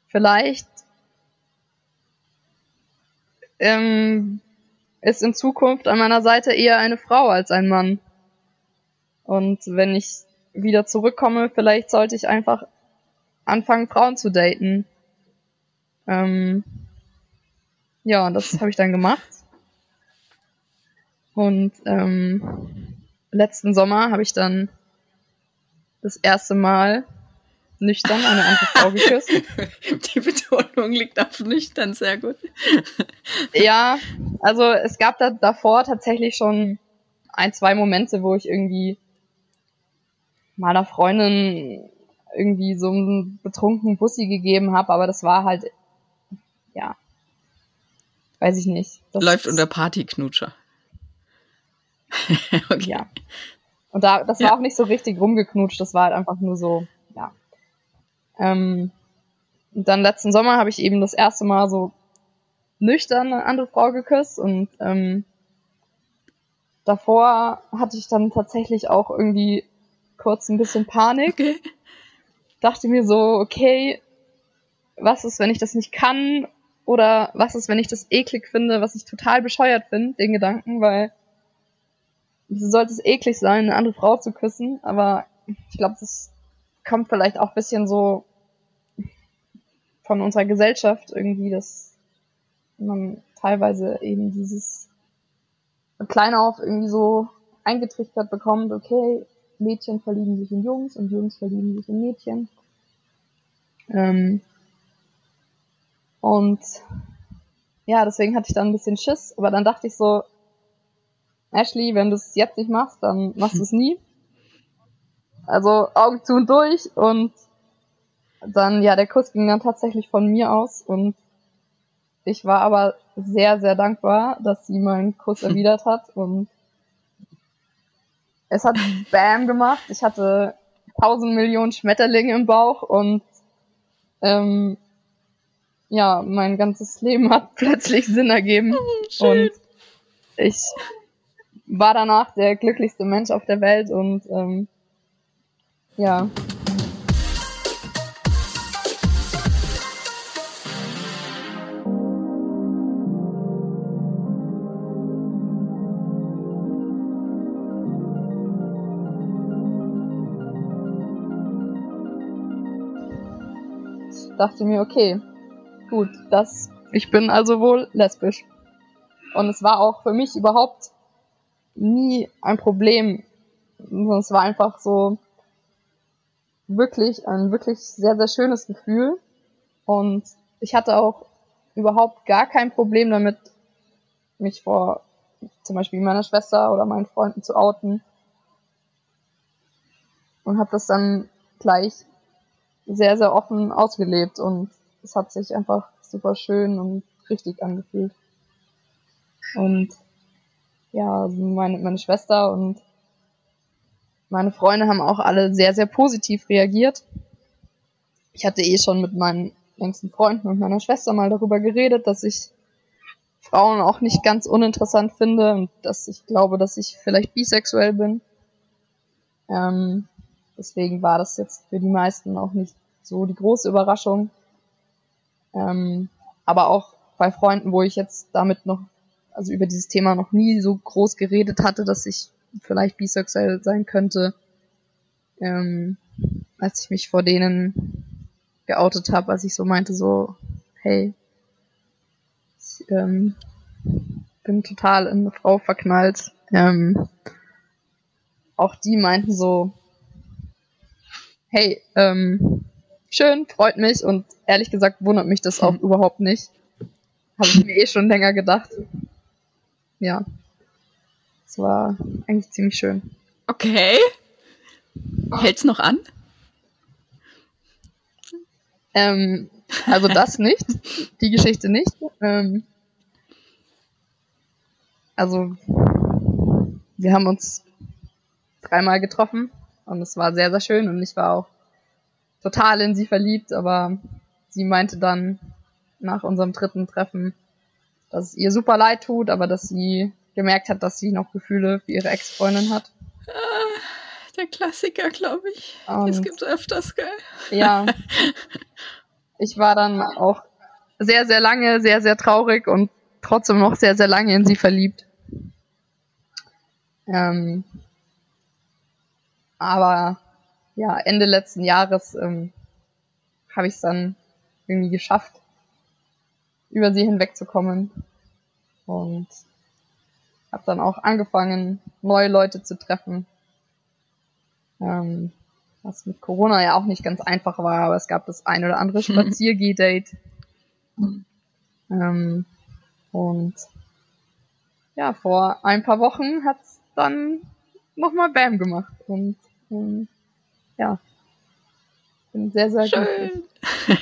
vielleicht ähm, ist in Zukunft an meiner Seite eher eine Frau als ein Mann. Und wenn ich wieder zurückkomme, vielleicht sollte ich einfach anfangen, Frauen zu daten. Ähm, ja, und das habe ich dann gemacht. Und ähm, letzten Sommer habe ich dann das erste Mal nüchtern eine andere Frau geküsst. Die Betonung liegt auf nüchtern, sehr gut. ja, also es gab da davor tatsächlich schon ein, zwei Momente, wo ich irgendwie meiner Freundin irgendwie so einen betrunkenen Bussi gegeben habe, aber das war halt, ja, weiß ich nicht. Das Läuft unter Partyknutscher. okay. Ja. Und da, das war ja. auch nicht so richtig rumgeknutscht, das war halt einfach nur so, ja. Ähm, und dann letzten Sommer habe ich eben das erste Mal so nüchtern eine andere Frau geküsst und ähm, davor hatte ich dann tatsächlich auch irgendwie kurz ein bisschen Panik. Okay. Dachte mir so, okay, was ist, wenn ich das nicht kann? Oder was ist, wenn ich das eklig finde, was ich total bescheuert finde, den Gedanken, weil wieso sollte es eklig sein, eine andere Frau zu küssen? Aber ich glaube, das kommt vielleicht auch bisschen so von unserer Gesellschaft irgendwie, dass man teilweise eben dieses klein auf irgendwie so eingetrichtert bekommt, okay, Mädchen verlieben sich in Jungs und Jungs verlieben sich in Mädchen. Ähm, und ja, deswegen hatte ich dann ein bisschen Schiss, aber dann dachte ich so, Ashley, wenn du es jetzt nicht machst, dann machst du es nie. Also Augen zu und durch und dann, ja, der Kuss ging dann tatsächlich von mir aus und ich war aber sehr, sehr dankbar, dass sie meinen Kuss erwidert hat und es hat Bam gemacht. Ich hatte tausend Millionen Schmetterlinge im Bauch und ähm, ja, mein ganzes Leben hat plötzlich Sinn ergeben oh, und ich war danach der glücklichste Mensch auf der Welt und ähm, ja. Dachte mir, okay, gut, das, ich bin also wohl lesbisch. Und es war auch für mich überhaupt nie ein Problem. Es war einfach so wirklich ein wirklich sehr, sehr schönes Gefühl. Und ich hatte auch überhaupt gar kein Problem damit, mich vor zum Beispiel meiner Schwester oder meinen Freunden zu outen. Und habe das dann gleich sehr, sehr offen ausgelebt und es hat sich einfach super schön und richtig angefühlt. Und ja, also meine, meine Schwester und meine Freunde haben auch alle sehr, sehr positiv reagiert. Ich hatte eh schon mit meinen engsten Freunden und meiner Schwester mal darüber geredet, dass ich Frauen auch nicht ganz uninteressant finde und dass ich glaube, dass ich vielleicht bisexuell bin. Ähm, deswegen war das jetzt für die meisten auch nicht so die große Überraschung. Ähm, aber auch bei Freunden, wo ich jetzt damit noch, also über dieses Thema noch nie so groß geredet hatte, dass ich vielleicht bisexuell sein könnte, ähm, als ich mich vor denen geoutet habe, als ich so meinte, so, hey, ich ähm, bin total in eine Frau verknallt. Ähm, auch die meinten so, hey, ähm, schön, freut mich und ehrlich gesagt wundert mich das auch überhaupt nicht. Habe ich mir eh schon länger gedacht. Ja. Es war eigentlich ziemlich schön. Okay. Hält's noch an? Ähm, also das nicht, die Geschichte nicht. Ähm, also wir haben uns dreimal getroffen und es war sehr, sehr schön und ich war auch total in sie verliebt, aber sie meinte dann nach unserem dritten Treffen, dass es ihr super leid tut, aber dass sie gemerkt hat, dass sie noch Gefühle für ihre Ex-Freundin hat. Ah, der Klassiker, glaube ich. Und das gibt's öfters, gell? Ja. Ich war dann auch sehr, sehr lange, sehr, sehr traurig und trotzdem noch sehr, sehr lange in sie verliebt. Ähm, aber ja, Ende letzten Jahres ähm, habe ich es dann irgendwie geschafft, über sie hinwegzukommen und habe dann auch angefangen, neue Leute zu treffen. Ähm, was mit Corona ja auch nicht ganz einfach war, aber es gab das ein oder andere Spaziergeh-Date. ähm, und ja, vor ein paar Wochen hat's dann nochmal Bam gemacht. Und ähm, ja, bin sehr, sehr Schön.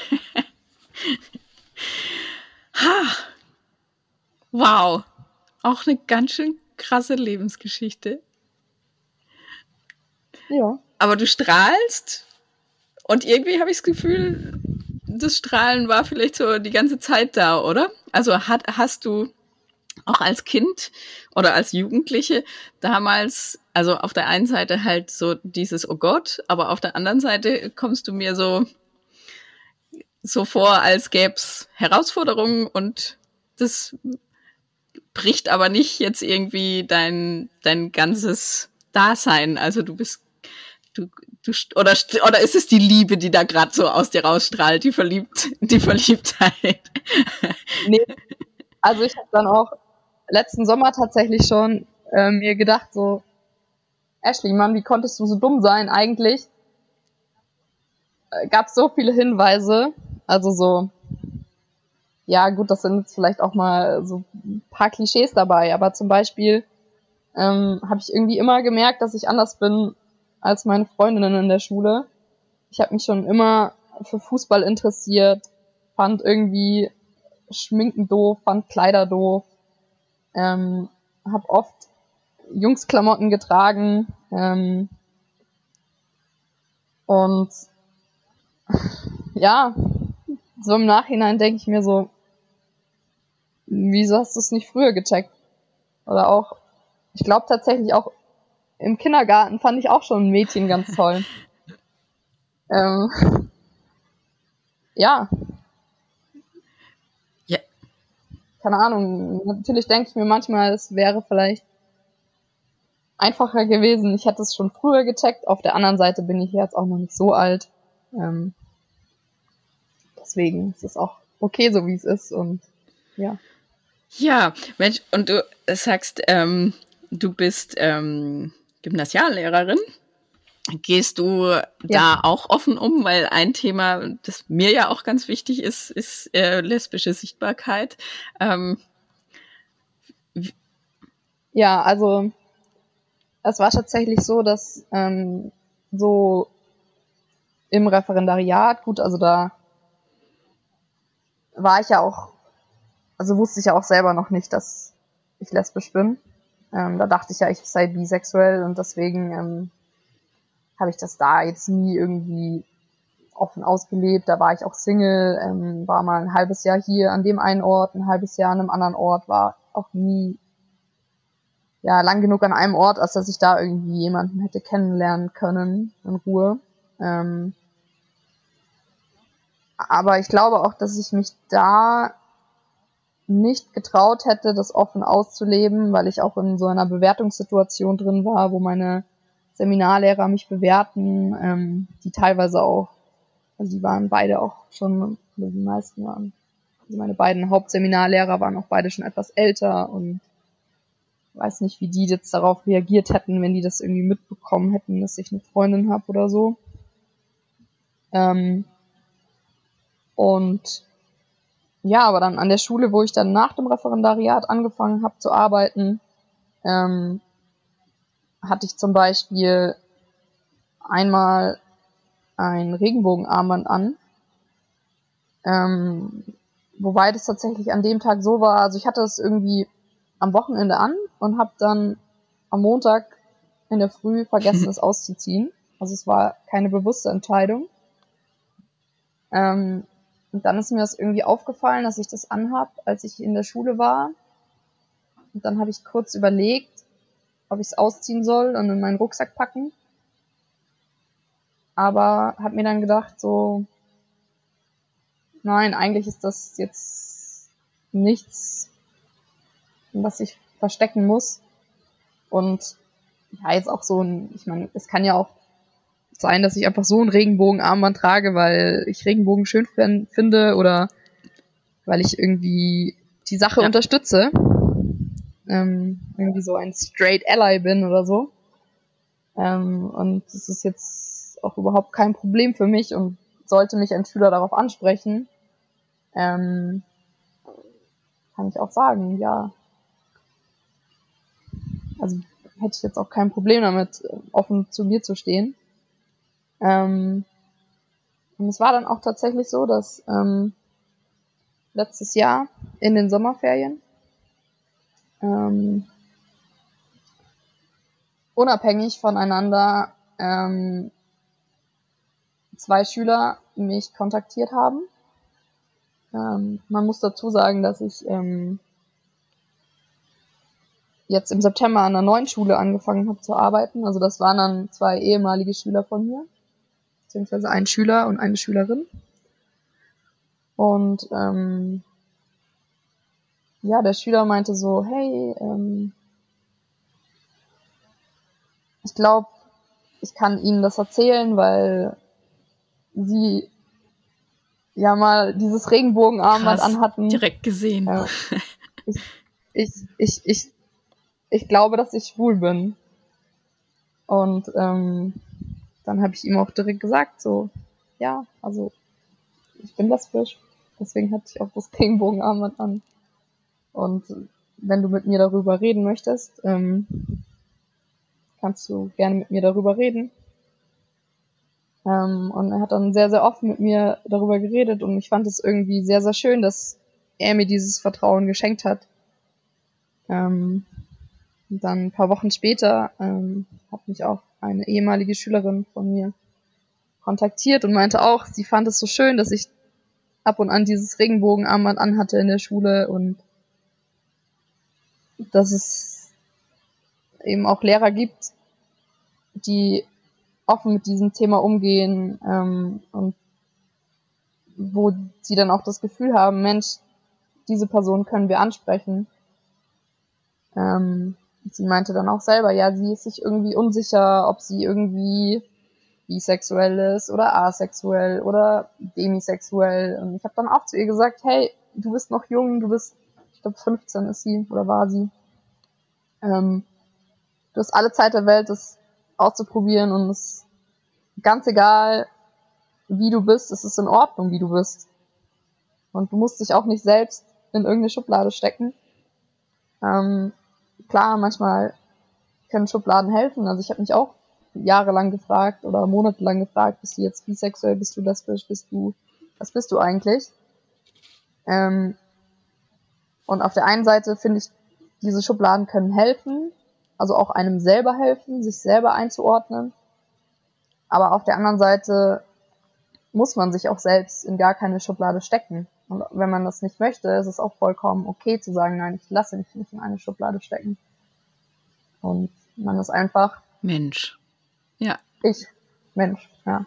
ha. Wow. Auch eine ganz schön krasse Lebensgeschichte. Ja. Aber du strahlst und irgendwie habe ich das Gefühl, das Strahlen war vielleicht so die ganze Zeit da, oder? Also hat, hast du auch als Kind oder als Jugendliche damals, also auf der einen Seite halt so dieses Oh Gott, aber auf der anderen Seite kommst du mir so so vor, als gäb's Herausforderungen und das bricht aber nicht jetzt irgendwie dein dein ganzes Dasein. Also du bist du du oder oder ist es die Liebe, die da gerade so aus dir rausstrahlt, die verliebt die Verliebtheit? nee. Also ich habe dann auch letzten Sommer tatsächlich schon äh, mir gedacht, so, Ashley, Mann, wie konntest du so dumm sein? Eigentlich äh, gab so viele Hinweise, also so, ja gut, das sind jetzt vielleicht auch mal so ein paar Klischees dabei, aber zum Beispiel ähm, habe ich irgendwie immer gemerkt, dass ich anders bin als meine Freundinnen in der Schule. Ich habe mich schon immer für Fußball interessiert, fand irgendwie Schminken doof, fand Kleider doof, ähm, habe oft Jungsklamotten getragen ähm, und ja, so im Nachhinein denke ich mir so, wieso hast du es nicht früher gecheckt? Oder auch, ich glaube tatsächlich auch im Kindergarten fand ich auch schon ein Mädchen ganz toll. ähm, ja, keine Ahnung, natürlich denke ich mir manchmal, es wäre vielleicht einfacher gewesen. Ich hätte es schon früher gecheckt. Auf der anderen Seite bin ich jetzt auch noch nicht so alt. Ähm, deswegen ist es auch okay, so wie es ist und ja. Ja, Mensch, und du sagst, ähm, du bist ähm, Gymnasiallehrerin. Gehst du ja. da auch offen um? Weil ein Thema, das mir ja auch ganz wichtig ist, ist äh, lesbische Sichtbarkeit. Ähm, ja, also es war tatsächlich so, dass ähm, so im Referendariat, gut, also da war ich ja auch, also wusste ich ja auch selber noch nicht, dass ich lesbisch bin. Ähm, da dachte ich ja, ich sei bisexuell und deswegen ähm, habe ich das da jetzt nie irgendwie offen ausgelebt. Da war ich auch Single, ähm, war mal ein halbes Jahr hier an dem einen Ort, ein halbes Jahr an einem anderen Ort, war auch nie ja lang genug an einem Ort, als dass ich da irgendwie jemanden hätte kennenlernen können in Ruhe. Ähm, aber ich glaube auch, dass ich mich da nicht getraut hätte, das offen auszuleben, weil ich auch in so einer Bewertungssituation drin war, wo meine Seminarlehrer mich bewerten, ähm, die teilweise auch, also die waren beide auch schon, die meisten waren, also meine beiden Hauptseminarlehrer waren auch beide schon etwas älter und weiß nicht, wie die jetzt darauf reagiert hätten, wenn die das irgendwie mitbekommen hätten, dass ich eine Freundin habe oder so. Ähm, und ja, aber dann an der Schule, wo ich dann nach dem Referendariat angefangen habe zu arbeiten, ähm, hatte ich zum Beispiel einmal ein Regenbogenarmband an. Ähm, wobei das tatsächlich an dem Tag so war, also ich hatte es irgendwie am Wochenende an und habe dann am Montag in der Früh vergessen, es auszuziehen. Also es war keine bewusste Entscheidung. Ähm, und dann ist mir das irgendwie aufgefallen, dass ich das anhab, als ich in der Schule war. Und dann habe ich kurz überlegt, ob ich es ausziehen soll und in meinen Rucksack packen. Aber habe mir dann gedacht, so, nein, eigentlich ist das jetzt nichts, was ich verstecken muss. Und ja, jetzt auch so ein, ich meine, es kann ja auch sein, dass ich einfach so ein Regenbogenarmband trage, weil ich Regenbogen schön finde oder weil ich irgendwie die Sache ja. unterstütze. Ähm, irgendwie so ein straight Ally bin oder so. Ähm, und das ist jetzt auch überhaupt kein Problem für mich und sollte mich ein Schüler darauf ansprechen, ähm, kann ich auch sagen, ja. Also hätte ich jetzt auch kein Problem damit, offen zu mir zu stehen. Ähm, und es war dann auch tatsächlich so, dass ähm, letztes Jahr in den Sommerferien ähm, unabhängig voneinander ähm, zwei Schüler mich kontaktiert haben. Ähm, man muss dazu sagen, dass ich ähm, jetzt im September an einer neuen Schule angefangen habe zu arbeiten. Also das waren dann zwei ehemalige Schüler von mir beziehungsweise ein Schüler und eine Schülerin. Und ähm, ja, der Schüler meinte so, hey, ähm, ich glaube, ich kann Ihnen das erzählen, weil Sie ja mal dieses Regenbogenarmband anhatten. Direkt gesehen. Äh, ich, ich, ich, ich, ich glaube, dass ich schwul bin. Und ähm, dann habe ich ihm auch direkt gesagt, so, ja, also ich bin lesbisch, deswegen hatte ich auch das Regenbogenarmband an. Und wenn du mit mir darüber reden möchtest, ähm, kannst du gerne mit mir darüber reden. Ähm, und er hat dann sehr, sehr offen mit mir darüber geredet und ich fand es irgendwie sehr, sehr schön, dass er mir dieses Vertrauen geschenkt hat. Ähm, dann ein paar Wochen später ähm, hat mich auch eine ehemalige Schülerin von mir kontaktiert und meinte auch, sie fand es so schön, dass ich ab und an dieses Regenbogenarmband anhatte in der Schule und dass es eben auch Lehrer gibt, die offen mit diesem Thema umgehen ähm, und wo sie dann auch das Gefühl haben, Mensch, diese Person können wir ansprechen. Ähm, sie meinte dann auch selber, ja, sie ist sich irgendwie unsicher, ob sie irgendwie bisexuell ist oder asexuell oder demisexuell. Und ich habe dann auch zu ihr gesagt, hey, du bist noch jung, du bist, ich glaube 15 ist sie oder war sie. Ähm, du hast alle Zeit der Welt, das auszuprobieren und es ganz egal, wie du bist, es ist in Ordnung, wie du bist. Und du musst dich auch nicht selbst in irgendeine Schublade stecken. Ähm, klar, manchmal können Schubladen helfen. Also ich habe mich auch jahrelang gefragt oder monatelang gefragt, bist du jetzt bisexuell, bist du lesbisch, bist du, was bist du eigentlich? Ähm, und auf der einen Seite finde ich, diese Schubladen können helfen, also auch einem selber helfen, sich selber einzuordnen. Aber auf der anderen Seite muss man sich auch selbst in gar keine Schublade stecken. Und wenn man das nicht möchte, ist es auch vollkommen okay zu sagen, nein, ich lasse mich nicht in eine Schublade stecken. Und man ist einfach Mensch. Ja. Ich. Mensch, ja.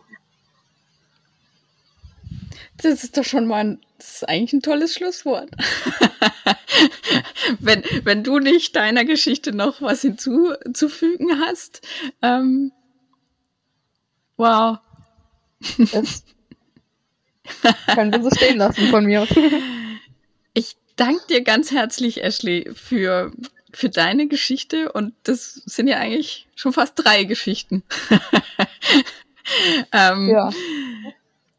Das ist doch schon mal ein, das ist eigentlich ein tolles Schlusswort. wenn, wenn du nicht deiner Geschichte noch was hinzuzufügen hast. Ähm, wow. Das können wir so stehen lassen von mir. Ich danke dir ganz herzlich, Ashley, für, für deine Geschichte und das sind ja eigentlich schon fast drei Geschichten. ähm, ja.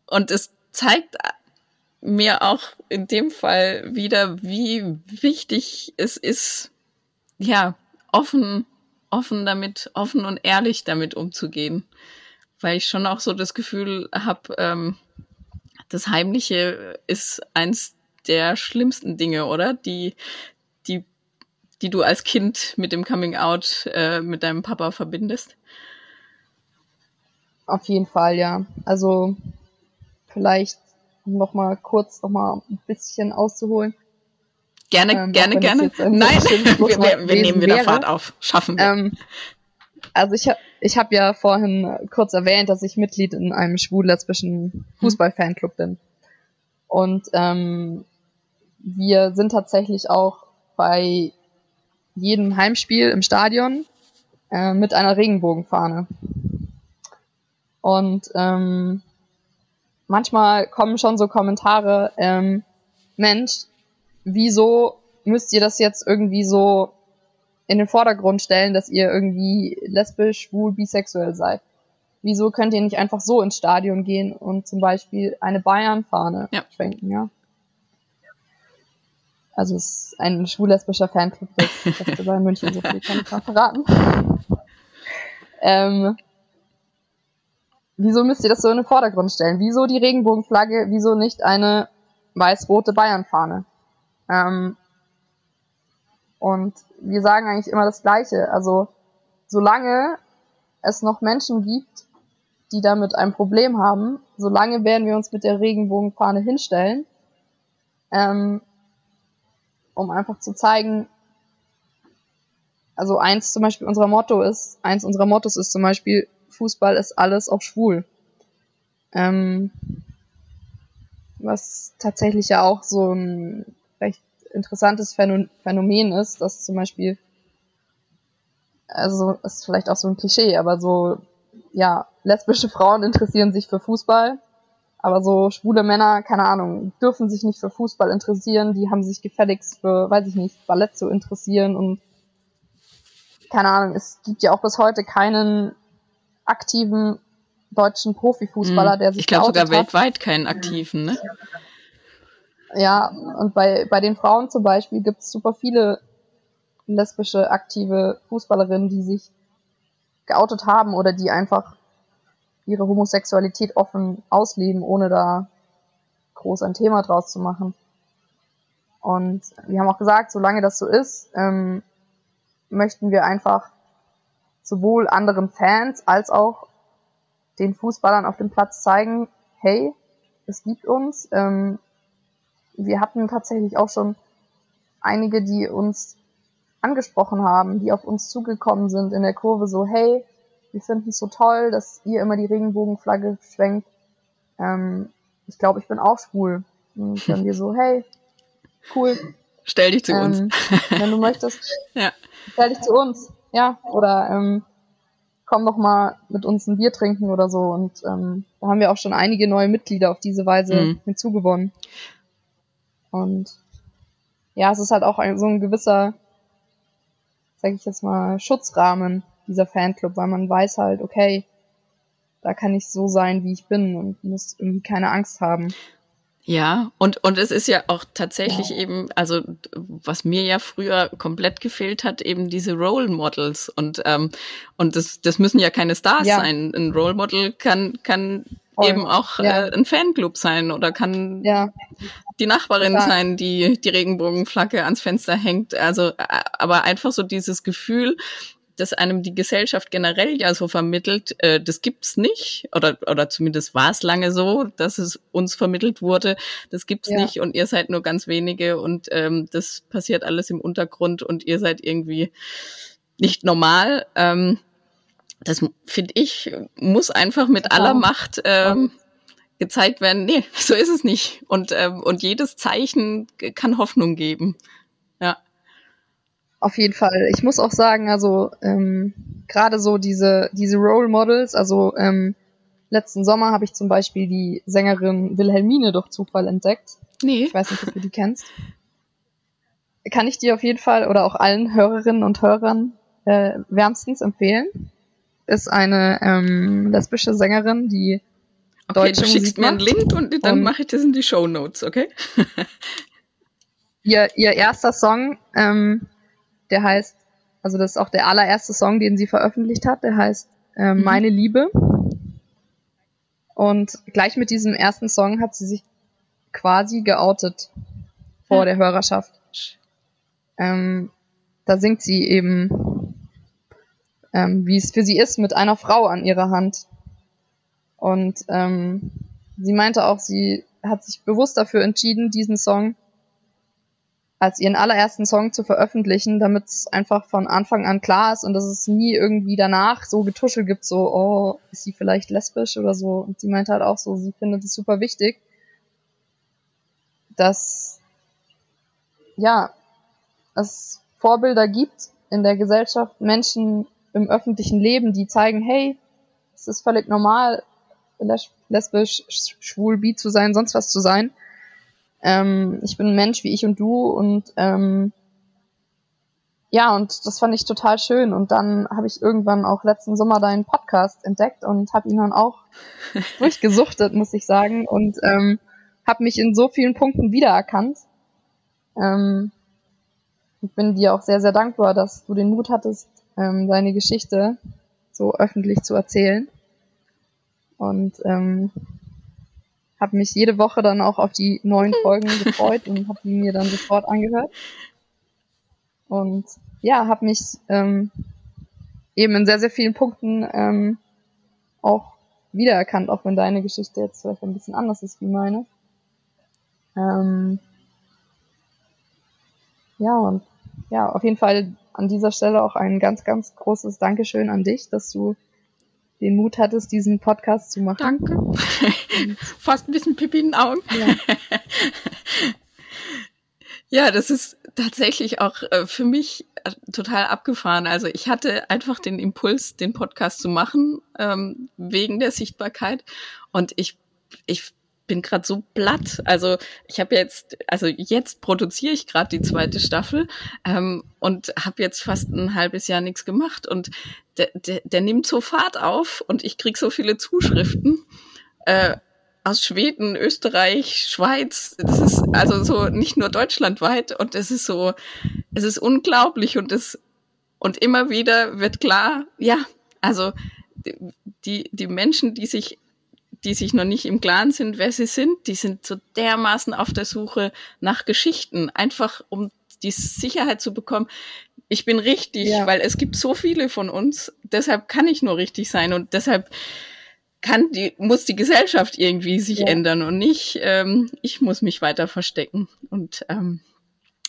Und es zeigt mir auch in dem Fall wieder, wie wichtig es ist, ja, offen, offen damit, offen und ehrlich damit umzugehen. Weil ich schon auch so das Gefühl habe, ähm, das Heimliche ist eins der schlimmsten Dinge, oder? Die, die, die du als Kind mit dem Coming Out äh, mit deinem Papa verbindest. Auf jeden Fall, ja. Also vielleicht um noch mal kurz noch mal ein bisschen auszuholen. Gerne, ähm, gerne, gerne. Nein, wir, wir, wir nehmen wieder wäre. Fahrt auf. Schaffen wir. Ähm, also ich habe ich hab ja vorhin kurz erwähnt, dass ich Mitglied in einem schwul-lesbischen Fußball-Fanclub bin. Und ähm, wir sind tatsächlich auch bei jedem Heimspiel im Stadion äh, mit einer Regenbogenfahne. Und ähm, manchmal kommen schon so Kommentare, ähm, Mensch, wieso müsst ihr das jetzt irgendwie so in den Vordergrund stellen, dass ihr irgendwie lesbisch, schwul, bisexuell seid? Wieso könnt ihr nicht einfach so ins Stadion gehen und zum Beispiel eine Bayern-Fahne ja. schwenken, ja? Also es ist ein schwul-lesbischer Fanclub, das, das bei München so viel kann ich mal verraten. ähm, wieso müsst ihr das so in den Vordergrund stellen? Wieso die Regenbogenflagge? Wieso nicht eine weiß-rote Bayernfahne? Ähm, und wir sagen eigentlich immer das Gleiche. Also, solange es noch Menschen gibt, die damit ein Problem haben, solange werden wir uns mit der Regenbogenfahne hinstellen, ähm, um einfach zu zeigen, also eins zum Beispiel unserer Motto ist, eins unserer Mottos ist zum Beispiel, Fußball ist alles auch schwul. Ähm, was tatsächlich ja auch so ein recht interessantes Phänomen ist, dass zum Beispiel, also ist vielleicht auch so ein Klischee, aber so, ja, lesbische Frauen interessieren sich für Fußball, aber so schwule Männer, keine Ahnung, dürfen sich nicht für Fußball interessieren, die haben sich gefälligst für, weiß ich nicht, Ballett zu interessieren und keine Ahnung, es gibt ja auch bis heute keinen aktiven deutschen Profifußballer, der sich Ich glaube sogar hat. weltweit keinen aktiven, ne? Ja, und bei, bei den Frauen zum Beispiel gibt es super viele lesbische aktive Fußballerinnen, die sich geoutet haben oder die einfach ihre Homosexualität offen ausleben, ohne da groß ein Thema draus zu machen. Und wir haben auch gesagt, solange das so ist, ähm, möchten wir einfach sowohl anderen Fans als auch den Fußballern auf dem Platz zeigen, hey, es gibt uns. Ähm, wir hatten tatsächlich auch schon einige, die uns angesprochen haben, die auf uns zugekommen sind in der Kurve, so, hey, wir finden es so toll, dass ihr immer die Regenbogenflagge schwenkt. Ähm, ich glaube, ich bin auch schwul. Und dann wir so, hey, cool. Stell dich zu ähm, uns. wenn du möchtest, ja. stell dich zu uns. Ja, oder ähm, komm doch mal mit uns ein Bier trinken oder so. Und ähm, da haben wir auch schon einige neue Mitglieder auf diese Weise mhm. hinzugewonnen. Und ja, es ist halt auch ein, so ein gewisser, sag ich jetzt mal, Schutzrahmen dieser Fanclub, weil man weiß halt, okay, da kann ich so sein, wie ich bin und muss irgendwie keine Angst haben. Ja, und, und es ist ja auch tatsächlich eben, also was mir ja früher komplett gefehlt hat, eben diese Role Models. Und, ähm, und das, das müssen ja keine Stars ja. sein. Ein Role Model kann, kann Voll. eben auch ja. äh, ein Fanclub sein oder kann ja. die Nachbarin sein, die die Regenbogenflagge ans Fenster hängt. Also, äh, aber einfach so dieses Gefühl, das einem die Gesellschaft generell ja so vermittelt, äh, das gibt's nicht oder oder zumindest war es lange so, dass es uns vermittelt wurde, das gibt's ja. nicht und ihr seid nur ganz wenige und ähm, das passiert alles im Untergrund und ihr seid irgendwie nicht normal. Ähm, das finde ich muss einfach mit ja. aller Macht ähm, gezeigt werden. Nee, so ist es nicht und ähm, und jedes Zeichen kann Hoffnung geben. Auf jeden Fall. Ich muss auch sagen, also ähm, gerade so diese, diese Role Models, also ähm, letzten Sommer habe ich zum Beispiel die Sängerin Wilhelmine durch Zufall entdeckt. Nee. Ich weiß nicht, ob du die kennst. Kann ich dir auf jeden Fall oder auch allen Hörerinnen und Hörern äh, wärmstens empfehlen. Ist eine ähm, lesbische Sängerin, die okay, deutsche du schickst Musik mir einen Link und dann mache ich das in die Show Notes, okay? ihr, ihr erster Song ähm, der heißt, also das ist auch der allererste Song, den sie veröffentlicht hat, der heißt äh, mhm. Meine Liebe. Und gleich mit diesem ersten Song hat sie sich quasi geoutet vor ja. der Hörerschaft. Ähm, da singt sie eben, ähm, wie es für sie ist, mit einer Frau an ihrer Hand. Und ähm, sie meinte auch, sie hat sich bewusst dafür entschieden, diesen Song als ihren allerersten Song zu veröffentlichen, damit es einfach von Anfang an klar ist und dass es nie irgendwie danach so Getuschel gibt, so, oh, ist sie vielleicht lesbisch oder so. Und sie meinte halt auch so, sie findet es super wichtig, dass, ja, es Vorbilder gibt in der Gesellschaft, Menschen im öffentlichen Leben, die zeigen, hey, es ist völlig normal, lesbisch, schwul, bi zu sein, sonst was zu sein ähm, ich bin ein Mensch wie ich und du und ähm, ja, und das fand ich total schön. Und dann habe ich irgendwann auch letzten Sommer deinen Podcast entdeckt und habe ihn dann auch durchgesuchtet, muss ich sagen, und ähm, habe mich in so vielen Punkten wiedererkannt. Ähm, ich bin dir auch sehr, sehr dankbar, dass du den Mut hattest, ähm, deine Geschichte so öffentlich zu erzählen. Und ähm, habe mich jede Woche dann auch auf die neuen Folgen gefreut und habe die mir dann sofort angehört. Und ja, habe mich ähm, eben in sehr, sehr vielen Punkten ähm, auch wiedererkannt, auch wenn deine Geschichte jetzt vielleicht ein bisschen anders ist wie meine. Ähm, ja, und ja, auf jeden Fall an dieser Stelle auch ein ganz, ganz großes Dankeschön an dich, dass du den Mut hattest, diesen Podcast zu machen. Danke. Fast ein bisschen Pipi in den Augen. Ja. ja, das ist tatsächlich auch äh, für mich äh, total abgefahren. Also ich hatte einfach den Impuls, den Podcast zu machen, ähm, wegen der Sichtbarkeit. Und ich, ich bin gerade so platt. Also ich habe jetzt, also jetzt produziere ich gerade die zweite Staffel ähm, und habe jetzt fast ein halbes Jahr nichts gemacht und der, der, der nimmt so Fahrt auf und ich krieg so viele Zuschriften. Äh, aus Schweden, Österreich, Schweiz, das ist also so nicht nur deutschlandweit und es ist so, es ist unglaublich und es und immer wieder wird klar, ja, also die die Menschen, die sich die sich noch nicht im Klaren sind, wer sie sind, die sind so dermaßen auf der Suche nach Geschichten, einfach um die Sicherheit zu bekommen, ich bin richtig, ja. weil es gibt so viele von uns, deshalb kann ich nur richtig sein und deshalb kann die, muss die Gesellschaft irgendwie sich ja. ändern und nicht, ähm, ich muss mich weiter verstecken. Und, ähm,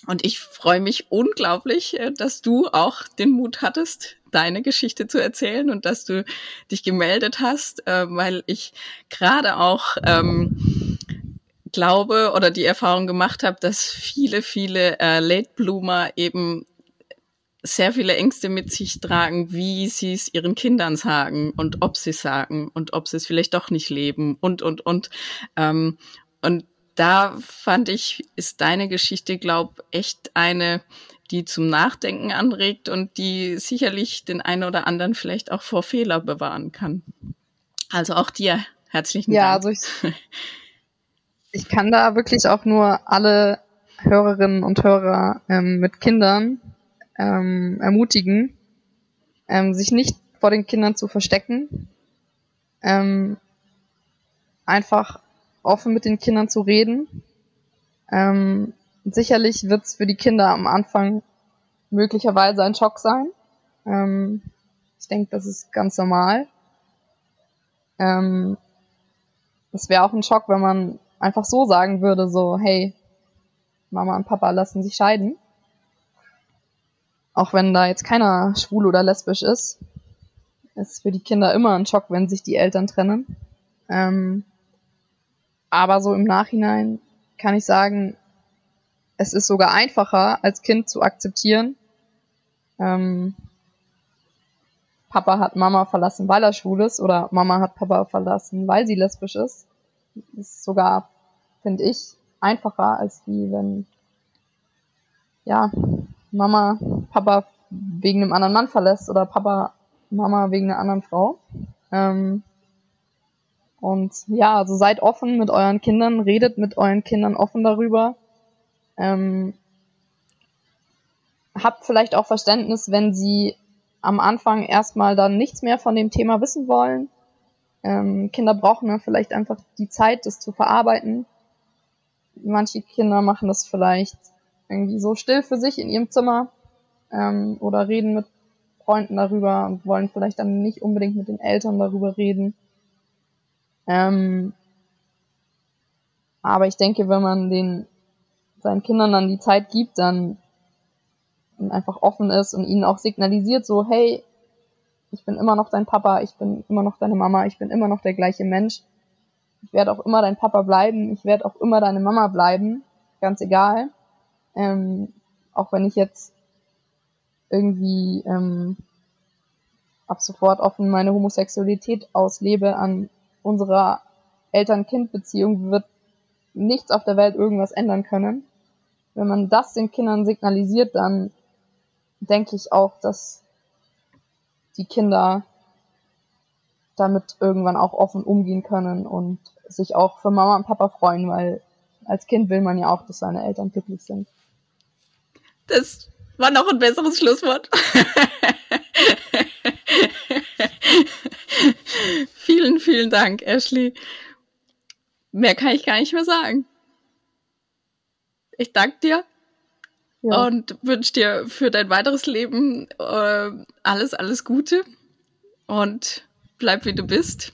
und ich freue mich unglaublich, äh, dass du auch den Mut hattest, deine Geschichte zu erzählen und dass du dich gemeldet hast, äh, weil ich gerade auch ähm, glaube oder die Erfahrung gemacht habe, dass viele, viele äh, Late Bloomer eben sehr viele Ängste mit sich tragen, wie sie es ihren Kindern sagen und ob sie sagen und ob sie es vielleicht doch nicht leben und und und ähm, und da fand ich ist deine Geschichte glaub echt eine die zum Nachdenken anregt und die sicherlich den einen oder anderen vielleicht auch vor Fehler bewahren kann. Also auch dir herzlichen ja, Dank. Also ich, Ich kann da wirklich auch nur alle Hörerinnen und Hörer ähm, mit Kindern ähm, ermutigen, ähm, sich nicht vor den Kindern zu verstecken, ähm, einfach offen mit den Kindern zu reden. Ähm, sicherlich wird es für die Kinder am Anfang möglicherweise ein Schock sein. Ähm, ich denke, das ist ganz normal. Ähm, es wäre auch ein Schock, wenn man einfach so sagen würde, so, hey, Mama und Papa lassen sich scheiden. Auch wenn da jetzt keiner schwul oder lesbisch ist, ist für die Kinder immer ein Schock, wenn sich die Eltern trennen. Ähm, aber so im Nachhinein kann ich sagen, es ist sogar einfacher als Kind zu akzeptieren. Ähm, Papa hat Mama verlassen, weil er schwul ist, oder Mama hat Papa verlassen, weil sie lesbisch ist. Das ist sogar, finde ich, einfacher als wie wenn, ja, Mama Papa wegen einem anderen Mann verlässt oder Papa Mama wegen einer anderen Frau. Ähm, und ja, also seid offen mit euren Kindern, redet mit euren Kindern offen darüber. Ähm, habt vielleicht auch Verständnis, wenn sie am Anfang erstmal dann nichts mehr von dem Thema wissen wollen. Ähm, Kinder brauchen dann vielleicht einfach die Zeit, das zu verarbeiten. Manche Kinder machen das vielleicht irgendwie so still für sich in ihrem Zimmer ähm, oder reden mit Freunden darüber und wollen vielleicht dann nicht unbedingt mit den Eltern darüber reden. Ähm, aber ich denke, wenn man den seinen Kindern dann die Zeit gibt, dann einfach offen ist und ihnen auch signalisiert, so, hey, ich bin immer noch dein Papa, ich bin immer noch deine Mama, ich bin immer noch der gleiche Mensch. Ich werde auch immer dein Papa bleiben, ich werde auch immer deine Mama bleiben, ganz egal. Ähm, auch wenn ich jetzt irgendwie ähm, ab sofort offen meine Homosexualität auslebe an unserer Eltern-Kind-Beziehung, wird nichts auf der Welt irgendwas ändern können. Wenn man das den Kindern signalisiert, dann denke ich auch, dass die Kinder damit irgendwann auch offen umgehen können und sich auch für Mama und Papa freuen, weil als Kind will man ja auch, dass seine Eltern glücklich sind. Das war noch ein besseres Schlusswort. vielen, vielen Dank, Ashley. Mehr kann ich gar nicht mehr sagen. Ich danke dir ja. und wünsche dir für dein weiteres Leben äh, alles, alles Gute und bleib wie du bist.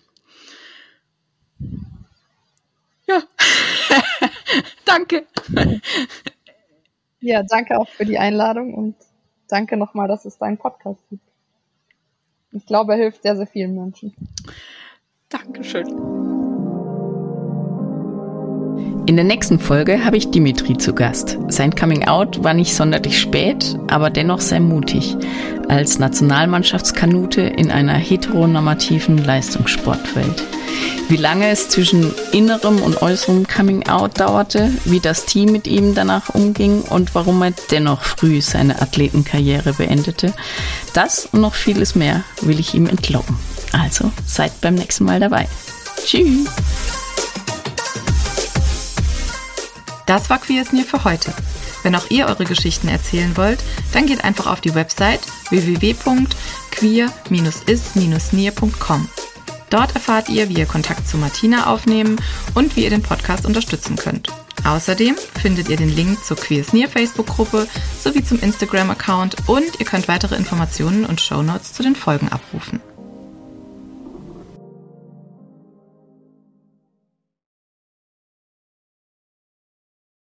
Ja, danke. Ja, danke auch für die Einladung und danke nochmal, dass es deinen Podcast gibt. Ich glaube, er hilft sehr, sehr vielen Menschen. Dankeschön. In der nächsten Folge habe ich Dimitri zu Gast. Sein Coming Out war nicht sonderlich spät, aber dennoch sehr mutig. Als Nationalmannschaftskanute in einer heteronormativen Leistungssportwelt. Wie lange es zwischen innerem und äußerem Coming Out dauerte, wie das Team mit ihm danach umging und warum er dennoch früh seine Athletenkarriere beendete, das und noch vieles mehr will ich ihm entlocken. Also seid beim nächsten Mal dabei. Tschüss! Das war Queer is Near für heute. Wenn auch ihr eure Geschichten erzählen wollt, dann geht einfach auf die Website www.queer-is-near.com. Dort erfahrt ihr, wie ihr Kontakt zu Martina aufnehmen und wie ihr den Podcast unterstützen könnt. Außerdem findet ihr den Link zur Queers Near Facebook-Gruppe sowie zum Instagram-Account und ihr könnt weitere Informationen und Shownotes zu den Folgen abrufen.